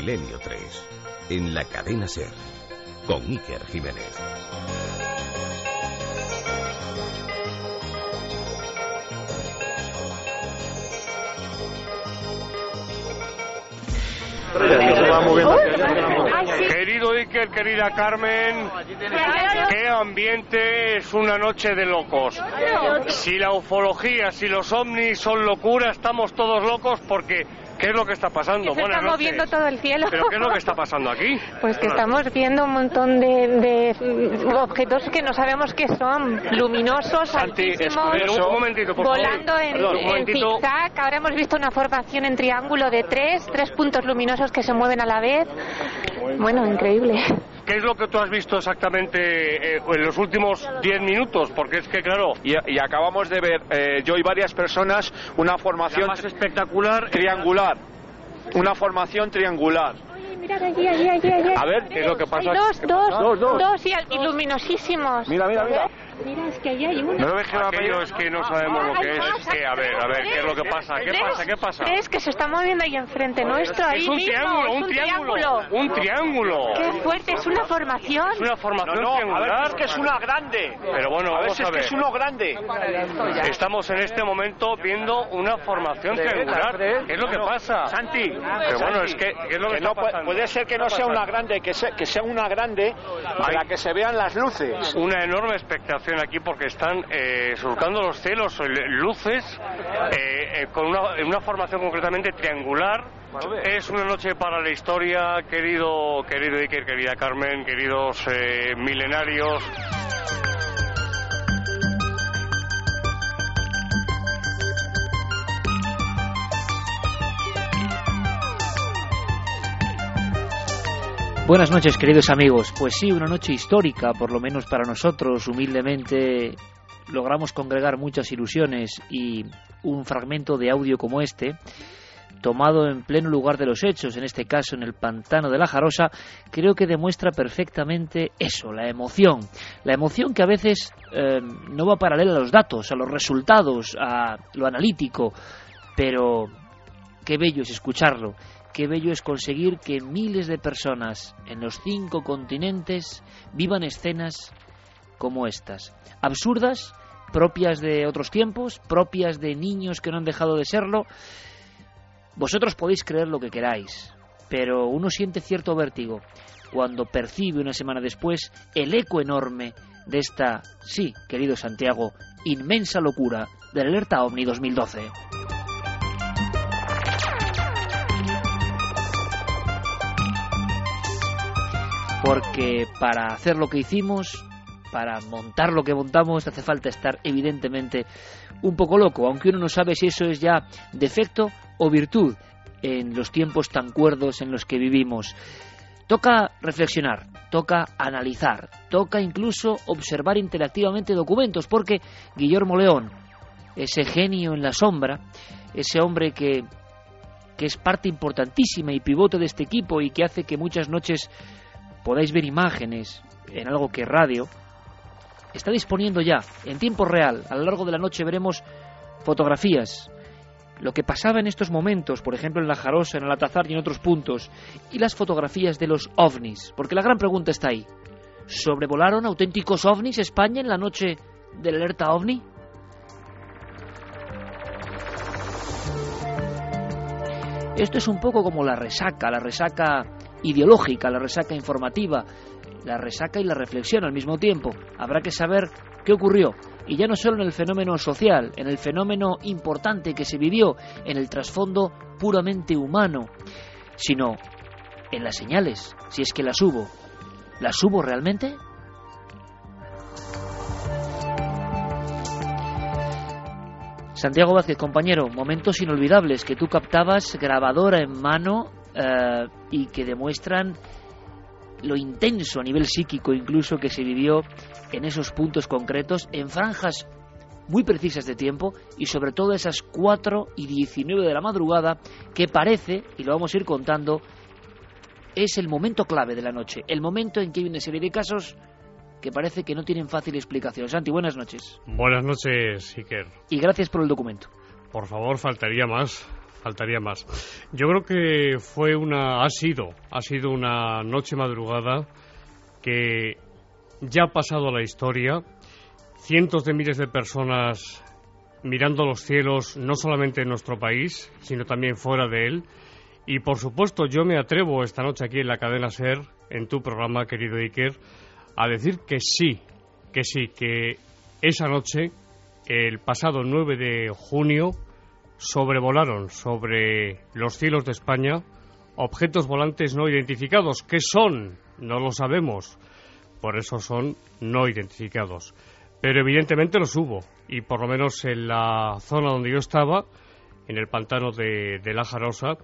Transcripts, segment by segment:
Milenio 3, en la cadena Ser, con Iker Jiménez. Querido Iker, querida Carmen, qué ambiente es una noche de locos. Si la ufología, si los ovnis son locura, estamos todos locos porque ¿Qué es lo que está pasando? Se está moviendo todo el cielo. ¿Pero qué es lo que está pasando aquí? Pues que estamos viendo un montón de, de objetos que no sabemos qué son. Luminosos, Santi, altísimos, un momentito, por volando favor. en, Perdón, en zigzag. Ahora hemos visto una formación en triángulo de tres, tres puntos luminosos que se mueven a la vez. Bueno, increíble. ¿Qué es lo que tú has visto exactamente eh, en los últimos 10 minutos? Porque es que, claro, Y, y acabamos de ver, eh, yo y varias personas, una la formación más espectacular triangular. Una formación triangular. Mirad allí, allí, allí, allí. A ver, ¿qué es lo que pasa? Hay dos, ¿Qué dos, pasa? Dos, dos. dos y, al- y luminosísimos. Mira, mira, mira. Mira, es que allí hay uno. ¿No lo ves que va Aquello es que no sabemos lo que es. Que, a ver, a ver, ¿qué es lo que pasa? ¿Qué pasa? ¿Qué pasa? ¿Ves que se está moviendo ahí enfrente nuestro? Ahí Es un triángulo, es un triángulo. Un triángulo. Qué fuerte, es una formación. Es una formación triangular. ver, es que es una grande. Pero bueno, A ver vamos si a es que ver. es uno grande. Estamos en este momento viendo una formación triangular. ¿Qué es lo que pasa? Santi, Pero bueno, es que, ¿qué es lo que, no puede ser que ¿Qué no sea una grande, que sea, que sea una grande para que se vean las luces. Una enorme expectación aquí porque están eh, surcando los cielos, eh, luces, eh, con una, una formación concretamente triangular. Es una noche para la historia, querido, querido Iker, querida Carmen, queridos milenarios. Buenas noches, queridos amigos. Pues sí, una noche histórica, por lo menos para nosotros, humildemente logramos congregar muchas ilusiones y un fragmento de audio como este, tomado en pleno lugar de los hechos, en este caso en el pantano de la Jarosa, creo que demuestra perfectamente eso, la emoción. La emoción que a veces eh, no va paralela a los datos, a los resultados, a lo analítico, pero qué bello es escucharlo, qué bello es conseguir que miles de personas en los cinco continentes vivan escenas como estas. Absurdas, propias de otros tiempos, propias de niños que no han dejado de serlo. Vosotros podéis creer lo que queráis, pero uno siente cierto vértigo cuando percibe una semana después el eco enorme de esta, sí, querido Santiago, inmensa locura del Alerta OVNI 2012. Porque para hacer lo que hicimos, para montar lo que montamos, hace falta estar evidentemente un poco loco, aunque uno no sabe si eso es ya defecto o virtud en los tiempos tan cuerdos en los que vivimos. Toca reflexionar, toca analizar, toca incluso observar interactivamente documentos, porque Guillermo León, ese genio en la sombra, ese hombre que, que es parte importantísima y pivote de este equipo y que hace que muchas noches podáis ver imágenes en algo que radio, está disponiendo ya, en tiempo real, a lo largo de la noche veremos fotografías, lo que pasaba en estos momentos, por ejemplo en la Jarosa, en el Atazar y en otros puntos, y las fotografías de los ovnis, porque la gran pregunta está ahí. ¿Sobrevolaron auténticos ovnis España en la noche del alerta ovni? Esto es un poco como la resaca, la resaca ideológica, la resaca informativa, la resaca y la reflexión al mismo tiempo. Habrá que saber qué ocurrió, y ya no solo en el fenómeno social, en el fenómeno importante que se vivió, en el trasfondo puramente humano, sino en las señales, si es que las hubo. ¿Las hubo realmente? Santiago Vázquez, compañero, momentos inolvidables que tú captabas grabadora en mano eh, y que demuestran lo intenso a nivel psíquico incluso que se vivió en esos puntos concretos, en franjas muy precisas de tiempo y sobre todo esas 4 y 19 de la madrugada que parece, y lo vamos a ir contando, es el momento clave de la noche, el momento en que hay una serie de casos que parece que no tienen fácil explicación. Santi, buenas noches. Buenas noches, Iker. Y gracias por el documento. Por favor, faltaría más. Faltaría más. Yo creo que fue una, ha sido, ha sido una noche madrugada que ya ha pasado a la historia. Cientos de miles de personas mirando los cielos, no solamente en nuestro país, sino también fuera de él. Y por supuesto, yo me atrevo esta noche aquí en la cadena Ser, en tu programa, querido Iker, a decir que sí, que sí, que esa noche, el pasado 9 de junio, sobrevolaron sobre los cielos de España objetos volantes no identificados. ¿Qué son? No lo sabemos. Por eso son no identificados. Pero evidentemente los hubo. Y por lo menos en la zona donde yo estaba, en el pantano de, La Jarosa,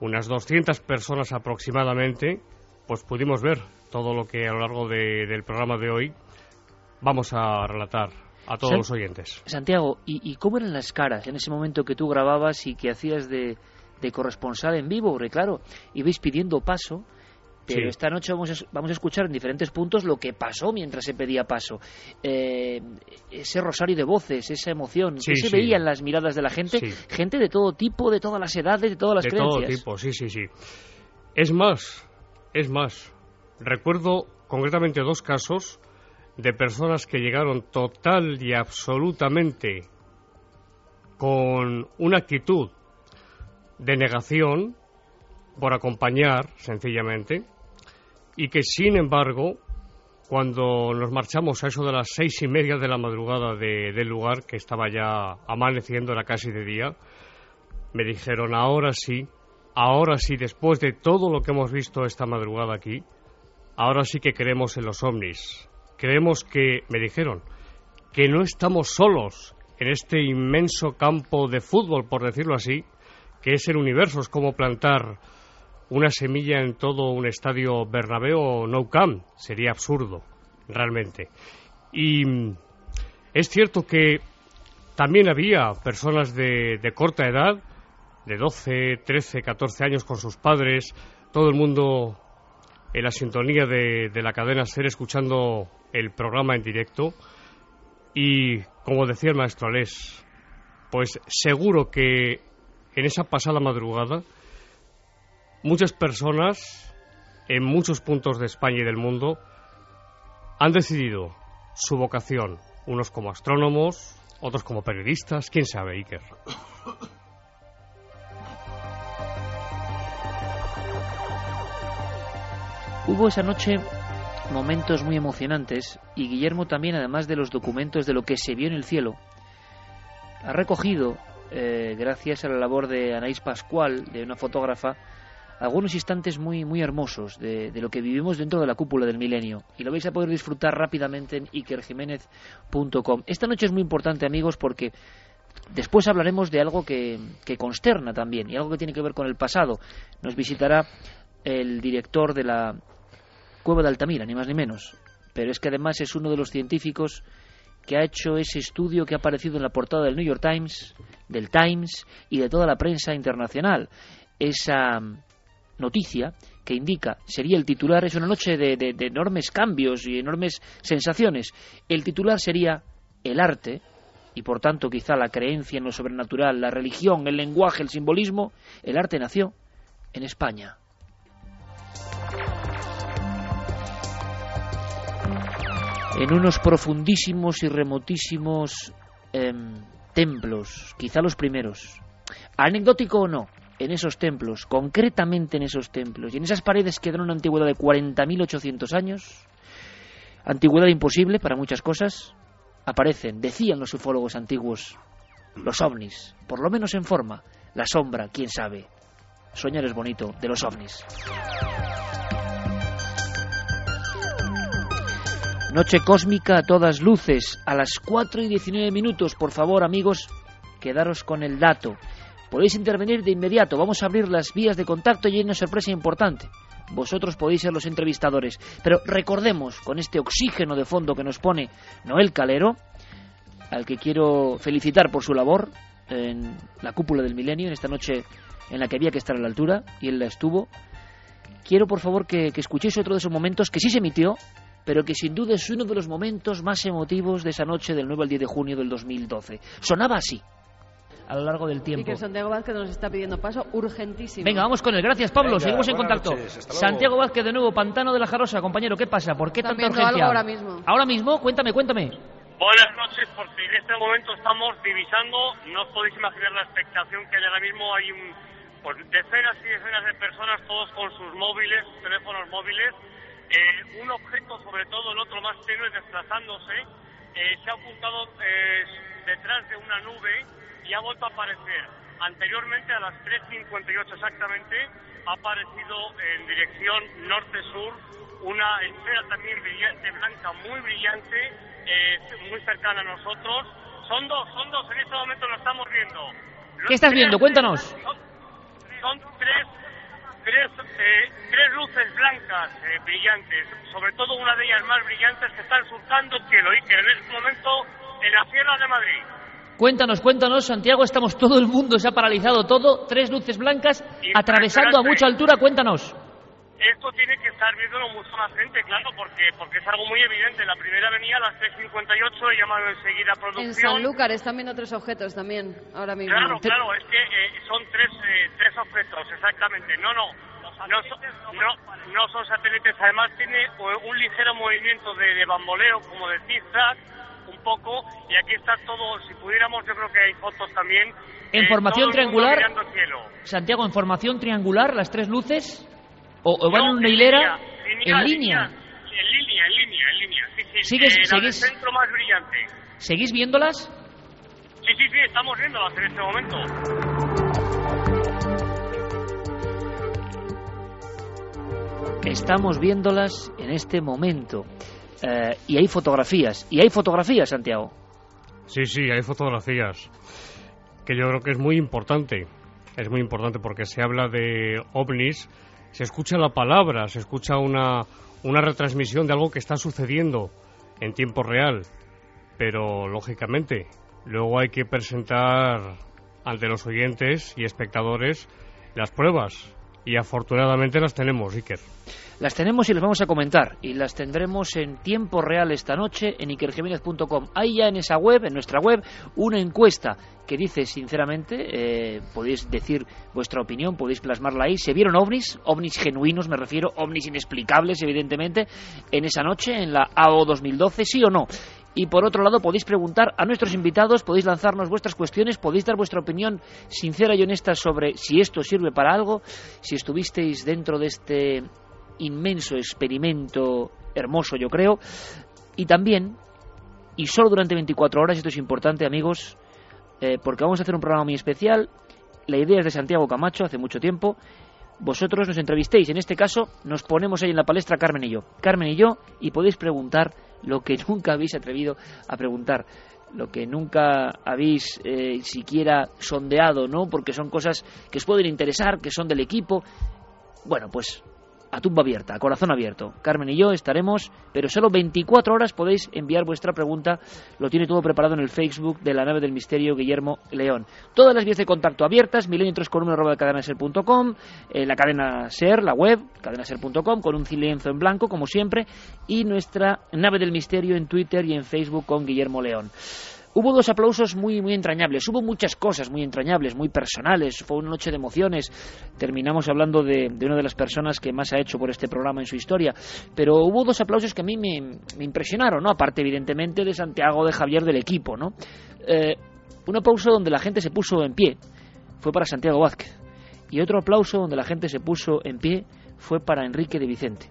unas 200 personas aproximadamente, pues pudimos ver todo lo que a lo largo del programa de hoy vamos a relatar a todos los oyentes. Santiago, ¿y, cómo eran las caras en ese momento que tú grababas y que hacías de, corresponsal en vivo? Porque claro, ibais pidiendo paso, pero esta noche vamos a, vamos a, escuchar en diferentes puntos lo que pasó mientras se pedía paso. Eh, ese rosario de voces, esa emoción, que se veía en las miradas de la gente? Gente de todo tipo, de todas las edades, de todas las creencias. De todo tipo, sí, sí, sí. Es más, es más. Recuerdo concretamente dos casos de personas que llegaron total y absolutamente con una actitud de negación por acompañar, sencillamente, y que sin embargo, cuando nos marchamos a eso de las seis y media de la madrugada del lugar, que estaba ya amaneciendo, era casi de día, me dijeron, ahora sí, ahora sí, después de todo lo que hemos visto esta madrugada aquí, ahora sí que creemos en los ovnis, creemos que, me dijeron, que no estamos solos en este inmenso campo de fútbol, por decirlo así, que es el universo, es como plantar una semilla en todo un estadio Bernabéu o No Camp, sería absurdo, realmente. Y es cierto que también había personas de corta edad, de 12, 13, 14 años con sus padres, todo el mundo en la sintonía de, la cadena SER escuchando el programa en directo y como decía el maestro Alés, pues seguro que en esa pasada madrugada muchas personas en muchos puntos de España y del mundo han decidido su vocación, unos como astrónomos, otros como periodistas, quién sabe, Iker. Hubo esa noche momentos muy emocionantes y Guillermo también, además de los documentos de lo que se vio en el cielo, ha recogido, eh, gracias a la labor de Anaís Pascual, de una fotógrafa, algunos instantes muy, muy hermosos de, lo que vivimos dentro de la cúpula del milenio. Y lo vais a poder disfrutar rápidamente en ikerjiménez.com. Esta noche es muy importante, amigos, porque después hablaremos de algo que, que consterna también y algo que tiene que ver con el pasado. Nos visitará el director de la Cueva de Altamira, ni más ni menos. Pero es que además es uno de los científicos que ha hecho ese estudio que ha aparecido en la portada del New York Times, del Times y de toda la prensa internacional. Esa noticia que indica, sería el titular, es una noche de, de enormes cambios y enormes sensaciones. El titular sería el arte, y por tanto quizá la creencia en lo sobrenatural, la religión, el lenguaje, el simbolismo, el arte nació en España. En unos profundísimos y remotísimos em, templos, quizá los primeros. Anecdótico o no, en esos templos, concretamente en esos templos, y en esas paredes que dan una antigüedad de 40.800 años, antigüedad imposible para muchas cosas, aparecen, decían los ufólogos antiguos, los ovnis, por lo menos en forma, la sombra, quién sabe. Soñar es bonito, de los ovnis. Noche cósmica a todas luces, a las 4 y 19 minutos. Por favor, amigos, quedaros con el dato. Podéis intervenir de inmediato. Vamos a abrir las vías de contacto y hay una sorpresa importante. Vosotros podéis ser los entrevistadores. Pero recordemos, con este oxígeno de fondo que nos pone Noel Calero, al que quiero felicitar por su labor en la cúpula del milenio, en esta noche en la que había que estar a la altura, y él la estuvo. Quiero, por favor, que, que escuchéis otro de esos momentos que sí se emitió, pero que sin duda es uno de los momentos más emotivos de esa noche del 9 al 10 de junio del 2012. Sonaba así. a lo largo del Y tiempo. que Santiago Vázquez nos está pidiendo paso urgentísimo. Venga, vamos con él. Gracias, Pablo. Venga, Seguimos en contacto. noches. Santiago Vázquez, de nuevo, Pantano de la Jarosa. Compañero, ¿qué pasa? ¿Por qué tanta urgencia? algo ahora mismo. Ahora mismo, cuéntame, cuéntame. Buenas noches, porque en este momento estamos divisando, no os podéis imaginar la expectación que hay ahora mismo, hay un, pues, decenas y decenas de personas, todos con sus móviles, sus teléfonos móviles, eh, un objeto, sobre todo el otro más tenue, desplazándose, eh, se ha ocultado eh, detrás de una nube y ha vuelto a aparecer. Anteriormente, a las 3.58 exactamente, ha aparecido en dirección norte-sur una esfera también brillante, blanca, muy brillante, eh, muy cercana a nosotros. Son dos, son dos, en este momento lo estamos viendo. Los ¿Qué estás viendo? Cuéntanos. Son, son tres, tres, eh, tres luces blancas eh, brillantes, sobre todo una de ellas más brillantes que están surcando el cielo y que en este momento en la Sierra de Madrid. Cuéntanos, cuéntanos, Santiago, estamos todo el mundo, se ha paralizado todo, tres luces blancas atravesando a mucha altura, cuéntanos. Esto tiene que estar viéndolo mucho más gente, claro, porque porque es algo muy evidente. La primera venía a las 3.58, he llamado enseguida a En producción. Sanlúcar están viendo tres objetos también, ahora mismo. Claro, claro, es que eh, son tres, eh, tres objetos, exactamente. No, no, no, son- no, no son satélites. Además tiene eh, un ligero movimiento de, de bamboleo, como de zigzag, un poco. Y aquí está todo, si pudiéramos, yo creo que hay fotos también. En eh, formación triangular. Santiago, en formación triangular, las tres luces, o, o van No, en una hilera, línea, en línea. En línea, en línea, en línea. Sí, sí. ¿Sigues- eh, sigues- centro más brillante. ¿Seguís viéndolas? Sí, sí, sí, estamos viéndolas en este momento. Estamos viéndolas en este momento. Eh, y hay fotografías. Y hay fotografías, Santiago. Sí, sí, hay fotografías. Que yo creo que es muy importante. Es muy importante porque se habla de ovnis, se escucha la palabra, se escucha una, una retransmisión de algo que está sucediendo en tiempo real. Pero, lógicamente, luego hay que presentar ante los oyentes y espectadores las pruebas. Y afortunadamente las tenemos, Iker. Las tenemos y las vamos a comentar. Y las tendremos en tiempo real esta noche en ikerjiménez.com. Hay ya en esa web, en nuestra web, una encuesta que dice sinceramente, eh, podéis decir vuestra opinión, podéis plasmarla ahí. ¿Se vieron ovnis? Ovnis genuinos, me refiero, ovnis inexplicables, evidentemente, en esa noche, en la AO 2012, sí o no. Y por otro lado, podéis preguntar a nuestros invitados, podéis lanzarnos vuestras cuestiones, podéis dar vuestra opinión sincera y honesta sobre si esto sirve para algo, si estuvisteis dentro de este inmenso experimento hermoso, yo creo, y también, y solo durante 24 horas, esto es importante, amigos, eh, porque vamos a hacer un programa muy especial. La idea es de Santiago Camacho, hace mucho tiempo. Vosotros nos entrevistéis, en este caso nos ponemos ahí en la palestra Carmen y yo. Carmen y yo, y podéis preguntar lo que nunca habéis atrevido a preguntar, lo que nunca habéis eh, siquiera sondeado, ¿no? Porque son cosas que os pueden interesar, que son del equipo. Bueno, pues a tumba abierta, a corazón abierto. Carmen y yo estaremos, pero solo 24 horas podéis enviar vuestra pregunta. Lo tiene todo preparado en el Facebook de la nave del misterio Guillermo León. Todas las vías de contacto abiertas, milenio 3 con arroba cadenaser.com, eh, la cadena ser, la web, cadenaser.com, con un lienzo en blanco, como siempre, y nuestra nave del misterio en Twitter y en Facebook con Guillermo León. Hubo dos aplausos muy, muy entrañables. Hubo muchas cosas muy entrañables, muy personales. Fue una noche de emociones. Terminamos hablando de, una de las personas que más ha hecho por este programa en su historia. Pero hubo dos aplausos que a mí me, me impresionaron, ¿no? Aparte, evidentemente, de Santiago, de Javier, del equipo, ¿no? Eh, un aplauso donde la gente se puso en pie fue para Santiago Vázquez. Y otro aplauso donde la gente se puso en pie fue para Enrique de Vicente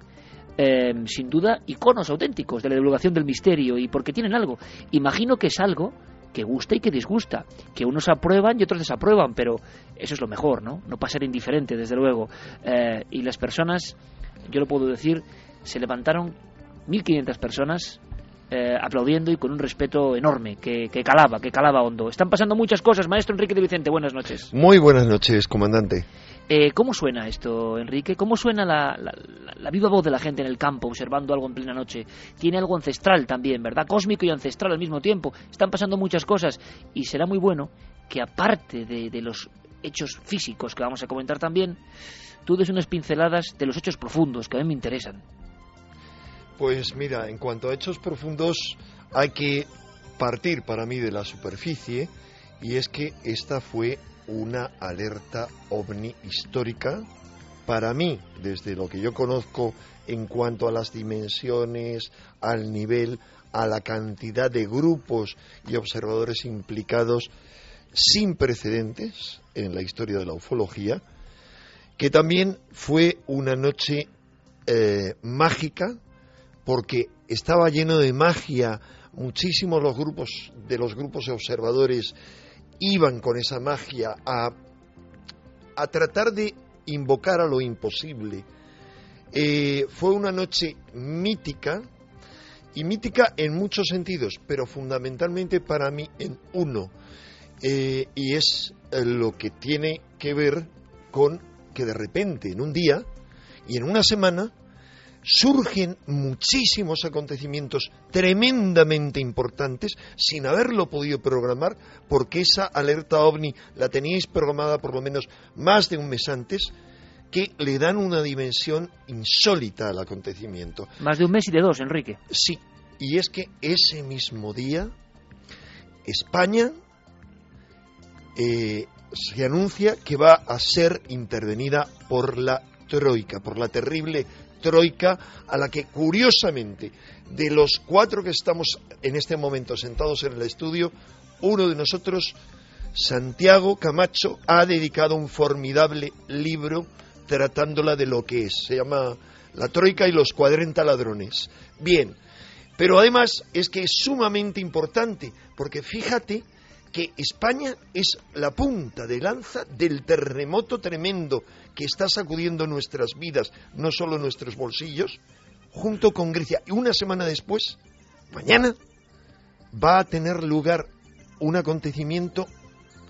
eh, sin duda, iconos auténticos de la divulgación del misterio y porque tienen algo. Imagino que es algo que gusta y que disgusta, que unos aprueban y otros desaprueban, pero eso es lo mejor, ¿no? No pasar indiferente, desde luego. Eh, y las personas, yo lo puedo decir, se levantaron 1.500 personas eh, aplaudiendo y con un respeto enorme, que, que calaba, que calaba hondo. Están pasando muchas cosas, maestro Enrique de Vicente, buenas noches. Muy buenas noches, comandante. Eh, ¿Cómo suena esto, Enrique? ¿Cómo suena la, viva voz de la gente en el campo observando algo en plena noche? Tiene algo ancestral también, ¿verdad? Cósmico y ancestral al mismo tiempo. Están pasando muchas cosas y será muy bueno que aparte de, de los hechos físicos que vamos a comentar también, tú des unas pinceladas de los hechos profundos que a mí me interesan. Pues mira, en cuanto a hechos profundos, hay que partir para mí de la superficie Y es que esta fue una alerta ovni histórica para mí, desde lo que yo conozco en cuanto a las dimensiones, al nivel, a la cantidad de grupos y observadores implicados sin precedentes en la historia de la ufología, que también fue una noche eh, mágica porque estaba lleno de magia, muchísimos los grupos de los grupos observadores iban con esa magia a, a tratar de invocar a lo imposible. Eh, fue una noche mítica, y mítica en muchos sentidos, pero fundamentalmente para mí en uno, eh, y es eh, lo que tiene que ver con que de repente en un día y en una semana surgen muchísimos acontecimientos tremendamente importantes sin haberlo podido programar, porque esa alerta ovni la teníais programada por lo menos más de un mes antes, que le dan una dimensión insólita al acontecimiento. Más de un mes y de dos, Enrique. Sí, y es que ese mismo día España eh, se anuncia que va a ser intervenida por la Troika, por la terrible Troika a la que curiosamente de los cuatro que estamos en este momento sentados en el estudio, uno de nosotros, Santiago Camacho, ha dedicado un formidable libro tratándola de lo que es. Se llama La Troika y los 40 ladrones. Bien, pero además es que es sumamente importante, porque fíjate que España es la punta de lanza del terremoto tremendo que está sacudiendo nuestras vidas, no solo nuestros bolsillos, junto con Grecia. Y una semana después, mañana, va a tener lugar un acontecimiento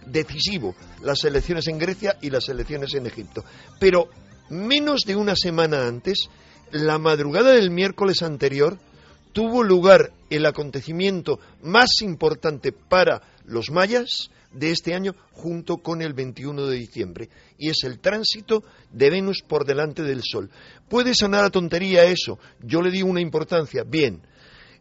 decisivo, las elecciones en Grecia y las elecciones en Egipto. Pero menos de una semana antes, la madrugada del miércoles anterior, tuvo lugar el acontecimiento más importante para los mayas de este año junto con el 21 de diciembre y es el tránsito de Venus por delante del Sol. Puede sonar a tontería eso, yo le di una importancia. Bien,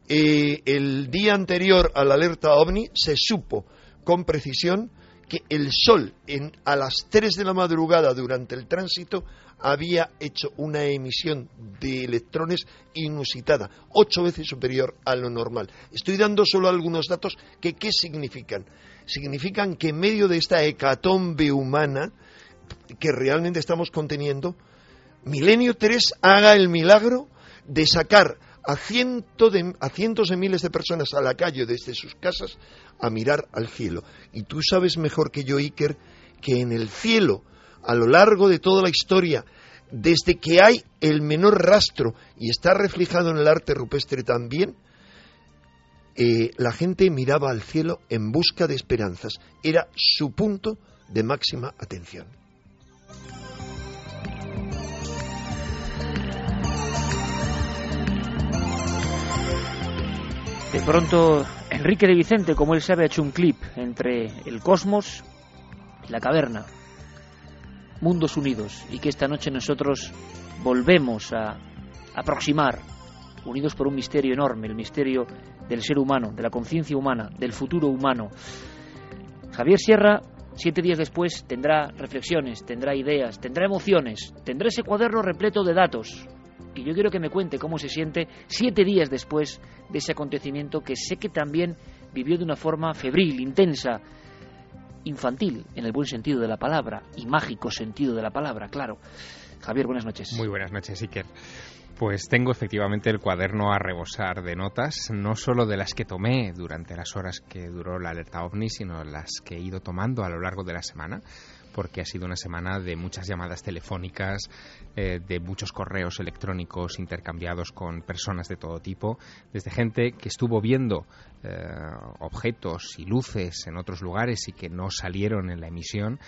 eh, el día anterior a la alerta ovni se supo con precisión que el Sol en, a las 3 de la madrugada durante el tránsito había hecho una emisión de electrones inusitada, ocho veces superior a lo normal. Estoy dando solo algunos datos que ¿qué significan? Significan que en medio de esta hecatombe humana que realmente estamos conteniendo, Milenio 3 haga el milagro de sacar a, a cientos de miles de personas a la calle desde sus casas a mirar al cielo. Y tú sabes mejor que yo, Iker, que en el cielo, a lo largo de toda la historia, desde que hay el menor rastro, y está reflejado en el arte rupestre también, eh, la gente miraba al cielo en busca de esperanzas. Era su punto de máxima atención. De pronto, Enrique de Vicente, como él sabe, ha hecho un clip entre el cosmos y la caverna. Mundos unidos. Y que esta noche nosotros volvemos a aproximar, unidos por un misterio enorme, el misterio del ser humano, de la conciencia humana, del futuro humano. Javier Sierra, siete días después, tendrá reflexiones, tendrá ideas, tendrá emociones, tendrá ese cuaderno repleto de datos, yo quiero que me cuente cómo se siente siete días después de ese acontecimiento que sé que también vivió de una forma febril, intensa, infantil, en el buen sentido de la palabra, y mágico sentido de la palabra, claro. Javier, buenas noches. Muy buenas noches, Iker. Pues tengo efectivamente el cuaderno a rebosar de notas, no solo de las que tomé durante las horas que duró la alerta ovni, sino las que he ido tomando a lo largo de la semana porque ha sido una semana de muchas llamadas telefónicas, eh, de muchos correos electrónicos intercambiados con personas de todo tipo, desde gente que estuvo viendo eh, objetos y luces en otros lugares y que no salieron en la emisión,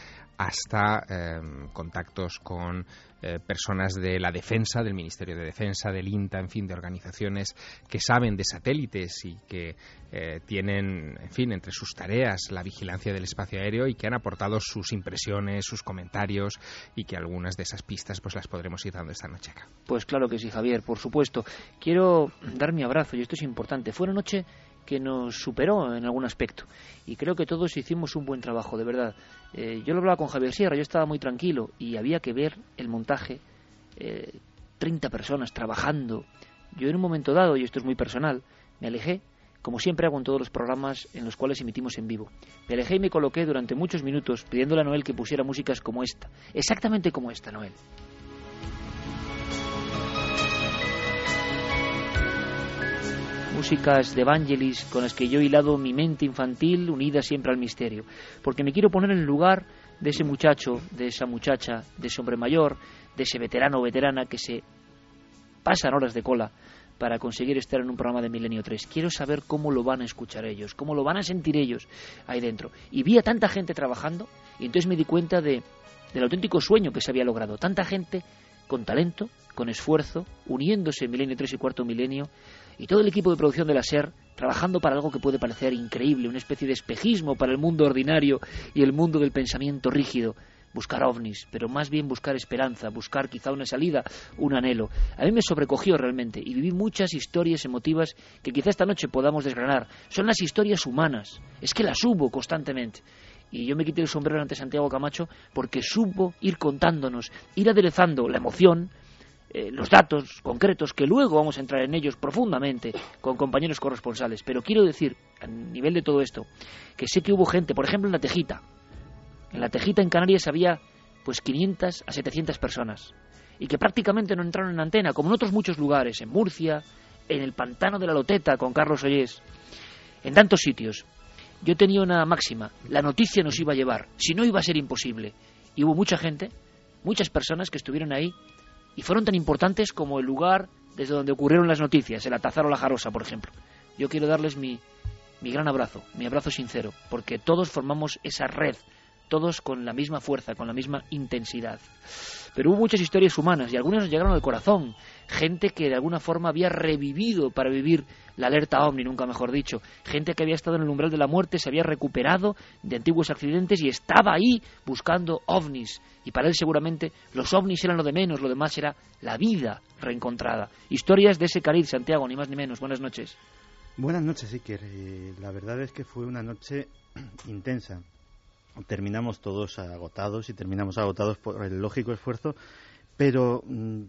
hasta em, contactos con eh, personas de la defensa, del Ministerio de Defensa, del INTA, en fin, de organizaciones que saben de satélites y que eh, tienen, en fin, entre sus tareas la vigilancia del espacio aéreo y que han aportado sus impresiones, sus comentarios y que algunas de esas pistas pues las podremos ir dando esta noche acá. Pues claro que sí, Javier, por supuesto. Quiero dar mi abrazo y esto es importante. Fue una noche que nos superó en algún aspecto. Y creo que todos hicimos un buen trabajo, de verdad. Eh, yo lo hablaba con Javier Sierra, yo estaba muy tranquilo y había que ver el montaje. Eh, 30 personas trabajando. Yo en un momento dado, y esto es muy personal, me alejé, como siempre hago en todos los programas en los cuales emitimos en vivo. Me alejé y me coloqué durante muchos minutos pidiéndole a Noel que pusiera músicas como esta, exactamente como esta, Noel. Músicas de Evangelis con las que yo he hilado mi mente infantil unida siempre al misterio, porque me quiero poner en el lugar de ese muchacho, de esa muchacha, de ese hombre mayor, de ese veterano o veterana que se pasan horas de cola para conseguir estar en un programa de Milenio 3. Quiero saber cómo lo van a escuchar ellos, cómo lo van a sentir ellos ahí dentro. Y vi a tanta gente trabajando y entonces me di cuenta de, del auténtico sueño que se había logrado. Tanta gente con talento, con esfuerzo, uniéndose en Milenio 3 y Cuarto Milenio, y todo el equipo de producción de la trabajando para algo que puede parecer increíble, una especie de espejismo para el mundo ordinario y el mundo del pensamiento rígido. Buscar ovnis, pero más bien buscar esperanza, buscar quizá una salida, un anhelo. A mí me sobrecogió realmente y viví muchas historias emotivas que quizá esta noche podamos desgranar. Son las historias humanas, es que las hubo constantemente. Y yo me quité el sombrero ante Santiago Camacho porque supo ir contándonos, ir aderezando la emoción, eh, los datos concretos, que luego vamos a entrar en ellos profundamente con compañeros corresponsales. Pero quiero decir, a nivel de todo esto, que sé que hubo gente, por ejemplo en la Tejita. En la Tejita en Canarias había pues 500 a 700 personas y que prácticamente no entraron en antena, como en otros muchos lugares, en Murcia, en el pantano de la Loteta con Carlos Ollés, en tantos sitios. Yo tenía una máxima, la noticia nos iba a llevar, si no iba a ser imposible. Y hubo mucha gente, muchas personas que estuvieron ahí y fueron tan importantes como el lugar desde donde ocurrieron las noticias, el Atazar o la Jarosa, por ejemplo. Yo quiero darles mi, mi gran abrazo, mi abrazo sincero, porque todos formamos esa red todos con la misma fuerza, con la misma intensidad. Pero hubo muchas historias humanas y algunas nos llegaron al corazón. Gente que de alguna forma había revivido para vivir la alerta ovni, nunca mejor dicho. Gente que había estado en el umbral de la muerte, se había recuperado de antiguos accidentes y estaba ahí buscando ovnis. Y para él seguramente los ovnis eran lo de menos, lo demás era la vida reencontrada. Historias de ese cariz, Santiago, ni más ni menos. Buenas noches. Buenas noches, Iker. Eh, la verdad es que fue una noche intensa terminamos todos agotados y terminamos agotados por el lógico esfuerzo, pero mm,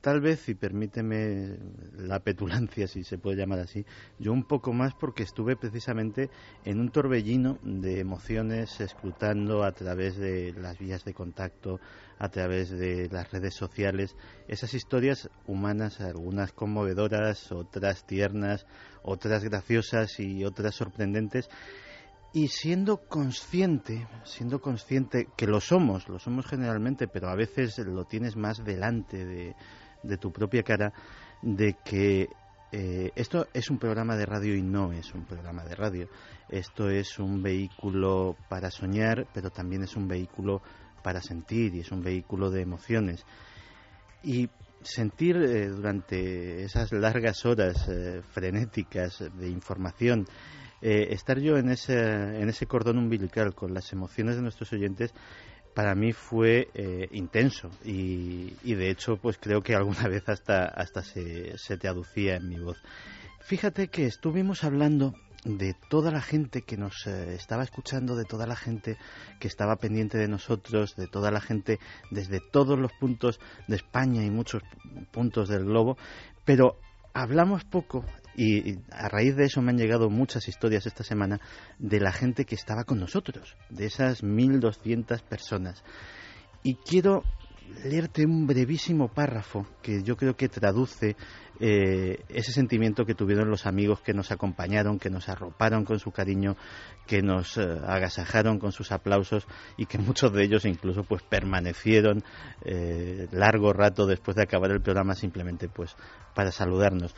tal vez, y permíteme la petulancia, si se puede llamar así, yo un poco más porque estuve precisamente en un torbellino de emociones escrutando a través de las vías de contacto, a través de las redes sociales, esas historias humanas, algunas conmovedoras, otras tiernas, otras graciosas y otras sorprendentes y siendo consciente, siendo consciente que lo somos, lo somos generalmente, pero a veces lo tienes más delante de, tu propia cara, de que eh, esto es un programa de radio y no es un programa de radio. Esto es un vehículo para soñar, pero también es un vehículo para sentir y es un vehículo de emociones. Y sentir eh, durante esas largas horas eh, frenéticas de información eh, estar yo en ese, en ese cordón umbilical con las emociones de nuestros oyentes para mí fue eh, intenso y, de hecho pues creo que alguna vez hasta, hasta se, se traducía en mi voz. Fíjate que estuvimos hablando de toda la gente que nos eh, estaba escuchando, de toda la gente que estaba pendiente de nosotros, de toda la gente desde todos los puntos de España y muchos puntos del globo, pero hablamos poco y, a raíz de eso me han llegado muchas historias esta semana de la gente que estaba con nosotros, de esas 1.200 personas. Y quiero leerte un brevísimo párrafo que yo creo que traduce eh, ese sentimiento que tuvieron los amigos que nos acompañaron, que nos arroparon con su cariño, que nos eh, agasajaron con sus aplausos y que muchos de ellos incluso pues permanecieron eh, largo rato después de acabar el programa simplemente pues para saludarnos.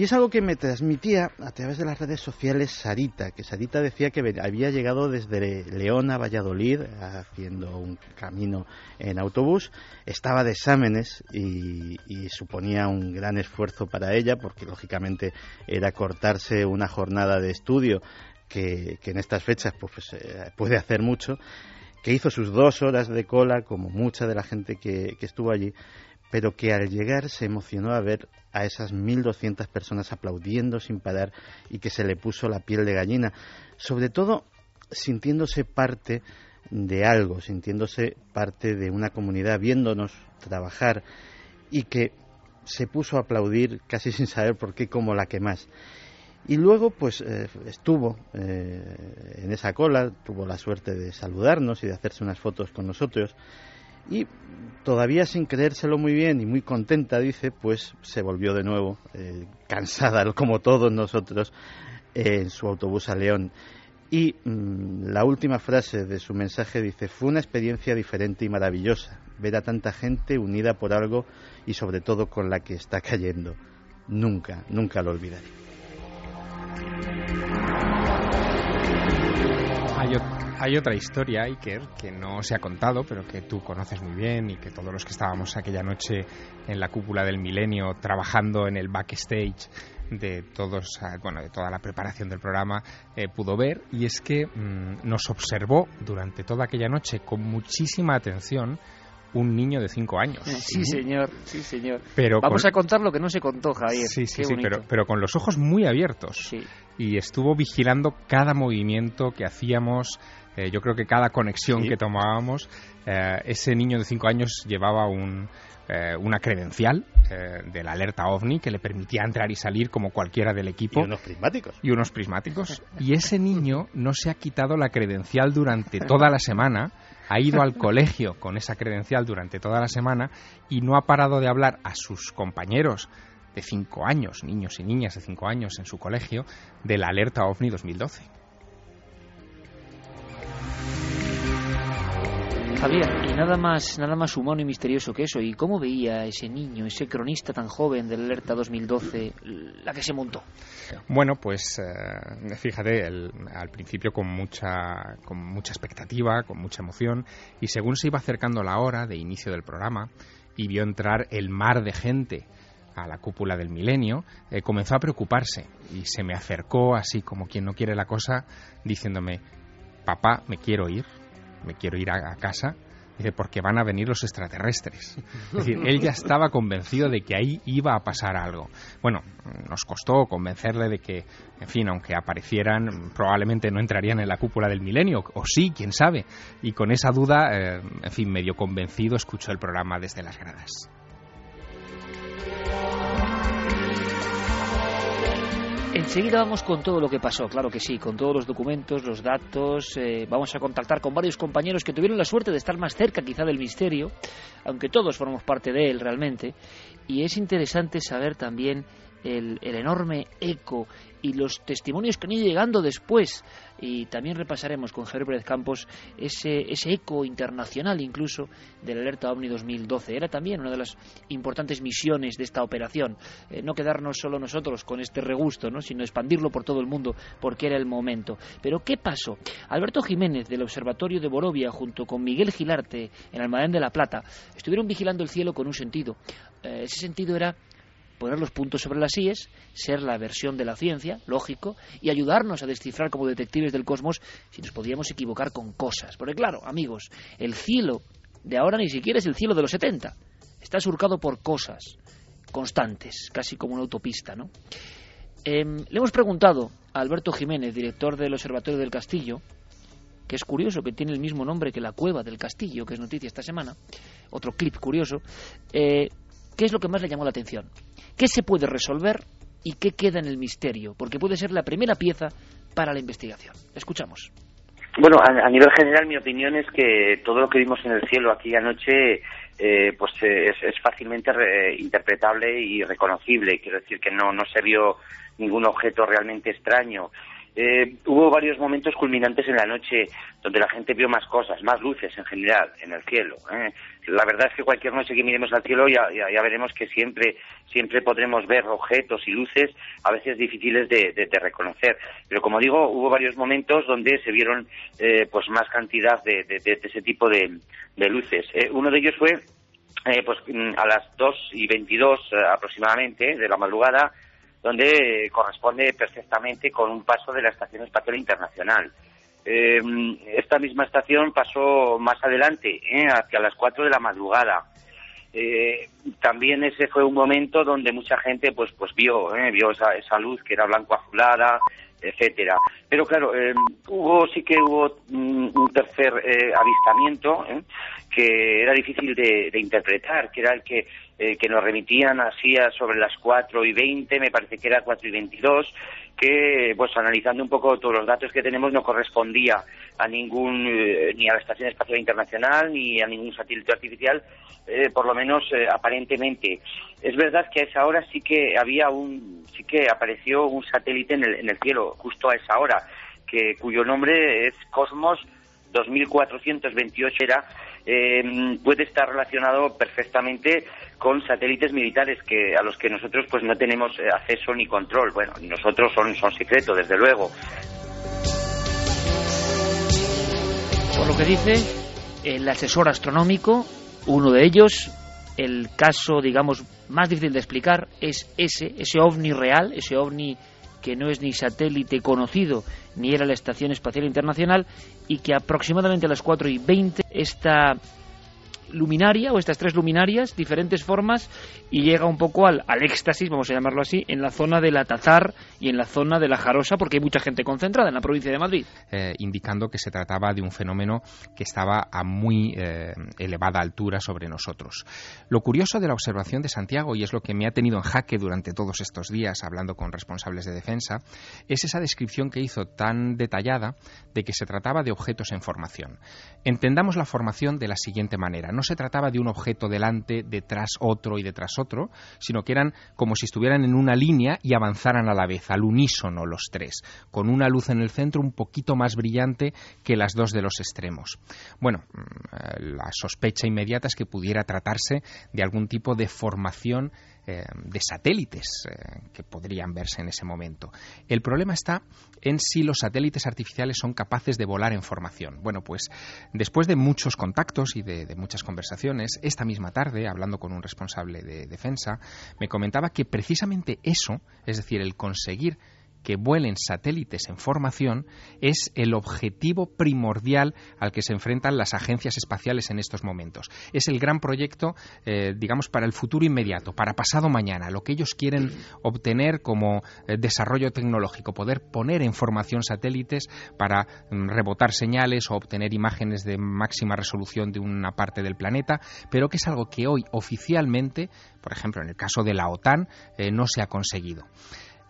Y es algo que me transmitía a través de las redes sociales Sarita, que Sarita decía que había llegado desde León a Valladolid haciendo un camino en autobús, estaba de exámenes y, suponía un gran esfuerzo para ella porque lógicamente era cortarse una jornada de estudio que, en estas fechas pues, pues eh, puede hacer mucho, que hizo sus dos horas de cola como mucha de la gente que estuvo allí pero que al llegar se emocionó a ver a esas 1.200 personas aplaudiendo sin parar y que se le puso la piel de gallina, sobre todo sintiéndose parte de algo, sintiéndose parte de una comunidad, viéndonos trabajar y que se puso a aplaudir casi sin saber por qué como la que más. Y luego, pues eh, estuvo eh, en esa cola, tuvo la suerte de saludarnos y de hacerse unas fotos con nosotros. Y todavía sin creérselo muy bien y muy contenta, dice, pues se volvió de nuevo, eh, cansada como todos nosotros, en su autobús a León. Y mm, la última frase de su mensaje dice, fue una experiencia diferente y maravillosa, ver a tanta gente unida por algo y sobre todo con la que está cayendo. Nunca, nunca lo olvidaré. Hay, otra historia, Iker, que no se ha contado, pero que tú conoces muy bien y que todos los que estábamos aquella noche en la cúpula del milenio trabajando en el backstage de todos ah, bueno de toda la preparación del programa eh, pudo ver y es que mm, nos observó durante toda aquella noche con muchísima atención un niño de cinco años. Sí, señor, sí, señor. Pero Vamos a contar lo que no se contó, Javier. Sí, sí, sí, pero, pero con los ojos muy abiertos. Y estuvo vigilando cada movimiento que hacíamos, eh, yo creo que cada conexión que tomábamos. Eh, ese niño de cinco años llevaba un, eh, una credencial de la alerta OVNI que le permitía entrar y salir como cualquiera del equipo. Y unos prismáticos. Y unos prismáticos. y ese niño no se ha quitado la credencial durante toda la semana ha ido al colegio con esa credencial durante toda la semana y no ha parado de hablar a sus compañeros de cinco años, niños y niñas de cinco años en su colegio, de la alerta OVNI 2012. Javier, y nada más, nada más humano y misterioso que eso. ¿Y cómo veía ese niño, ese cronista tan joven del Alerta 2012, la que se montó? Bueno, pues eh, fíjate, al principio con mucha, con mucha expectativa, con mucha emoción, y según se iba acercando la hora de inicio del programa y vio entrar el mar de gente a la cúpula del milenio, eh, comenzó a preocuparse y se me acercó así como quien no quiere la cosa, diciéndome, papá, me quiero ir me quiero ir a, casa, dice, porque van a venir los extraterrestres. Es decir, él ya estaba convencido de que ahí iba a pasar algo. Bueno, nos costó convencerle de que, en fin, aunque aparecieran, probablemente no entrarían en la cúpula del milenio, o sí, quién sabe. Y con esa duda, eh, en fin, medio convencido, escuchó el programa desde las gradas. Enseguida vamos con todo lo que pasó, claro que sí, con todos los documentos, los datos. Eh, vamos a contactar con varios compañeros que tuvieron la suerte de estar más cerca quizá del misterio, aunque todos formamos parte de él realmente. Y es interesante saber también el, el enorme eco y los testimonios que han ido llegando después. Y también repasaremos con Javier Pérez Campos ese, ese eco internacional incluso del alerta OVNI 2012. Era también una de las importantes misiones de esta operación. Eh, no quedarnos solo nosotros con este regusto, ¿no? sino expandirlo por todo el mundo porque era el momento. Pero ¿qué pasó? Alberto Jiménez del Observatorio de Borovia junto con Miguel Gilarte en Almadén de la Plata estuvieron vigilando el cielo con un sentido. Eh, ese sentido era poner los puntos sobre las IES, ser la versión de la ciencia, lógico, y ayudarnos a descifrar como detectives del cosmos si nos podíamos equivocar con cosas. Porque claro, amigos, el cielo de ahora ni siquiera es el cielo de los 70. Está surcado por cosas constantes, casi como una autopista, ¿no? Em, le hemos preguntado a Alberto Jiménez, director del Observatorio del Castillo, que es curioso que tiene el mismo nombre que la cueva del castillo, que es noticia esta semana, otro clip curioso, eh, ¿qué es lo que más le llamó la atención? ¿Qué se puede resolver y qué queda en el misterio? Porque puede ser la primera pieza para la investigación. Escuchamos. Bueno, a, nivel general mi opinión es que todo lo que vimos en el cielo aquí anoche eh, pues es, fácilmente interpretable y reconocible. Quiero decir que no, no se vio ningún objeto realmente extraño. Eh, hubo varios momentos culminantes en la noche donde la gente vio más cosas, más luces en general en el cielo. ¿eh? La verdad es que cualquier noche que miremos al cielo ya, veremos que siempre, siempre podremos ver objetos y luces a veces difíciles de, reconocer. Pero como digo, hubo varios momentos donde se vieron eh, pues más cantidad de, ese tipo de, luces. uno de ellos fue pues a las 2 y 22 aproximadamente de la madrugada donde corresponde perfectamente con un paso de la Estación Espacial Internacional. Eh, esta misma estación pasó más adelante, eh, hacia las 4 de la madrugada. eh, también ese fue un momento donde mucha gente pues pues vio eh, vio esa, esa luz que era blanco azulada etcétera. Pero claro eh, hubo sí que hubo un, un tercer eh, avistamiento eh, que era difícil de, de interpretar que era el que eh, que nos remitían así sobre las 4 y 20, me parece que era 4 y 22, que, pues analizando un poco todos los datos que tenemos, no correspondía a ningún, eh, ni a la Estación Espacial Internacional, ni a ningún satélite artificial, eh, por lo menos eh, aparentemente. Es verdad que a esa hora sí que había un, sí que apareció un satélite en el, en el cielo, justo a esa hora, que, cuyo nombre es Cosmos 2428 era, eh, puede estar relacionado perfectamente con satélites militares que a los que nosotros pues no tenemos eh, acceso ni control. Bueno, nosotros son, son secretos, desde luego. Por lo que dice el asesor astronómico, uno de ellos, el caso, digamos, más difícil de explicar es ese, ese ovni real, ese ovni que no es ni satélite conocido ni era la Estación Espacial Internacional y que aproximadamente a las 4 y 20 esta luminaria o estas tres luminarias, diferentes formas, y llega un poco al, al éxtasis, vamos a llamarlo así, en la zona de la Tazar y en la zona de la Jarosa, porque hay mucha gente concentrada en la provincia de Madrid. Eh, indicando que se trataba de un fenómeno que estaba a muy eh, elevada altura sobre nosotros. Lo curioso de la observación de Santiago, y es lo que me ha tenido en jaque durante todos estos días hablando con responsables de defensa, es esa descripción que hizo tan detallada de que se trataba de objetos en formación. Entendamos la formación de la siguiente manera. No se trataba de un objeto delante, detrás otro y detrás otro, sino que eran como si estuvieran en una línea y avanzaran a la vez, al unísono los tres, con una luz en el centro un poquito más brillante que las dos de los extremos. Bueno, la sospecha inmediata es que pudiera tratarse de algún tipo de formación eh, de satélites eh, que podrían verse en ese momento. El problema está en si los satélites artificiales son capaces de volar en formación. Bueno, pues después de muchos contactos y de, de muchas conversaciones, esta misma tarde, hablando con un responsable de defensa, me comentaba que precisamente eso, es decir, el conseguir que vuelen satélites en formación es el objetivo primordial al que se enfrentan las agencias espaciales en estos momentos. Es el gran proyecto, eh, digamos, para el futuro inmediato, para pasado mañana, lo que ellos quieren obtener como eh, desarrollo tecnológico, poder poner en formación satélites para mm, rebotar señales o obtener imágenes de máxima resolución de una parte del planeta, pero que es algo que hoy oficialmente, por ejemplo, en el caso de la OTAN, eh, no se ha conseguido.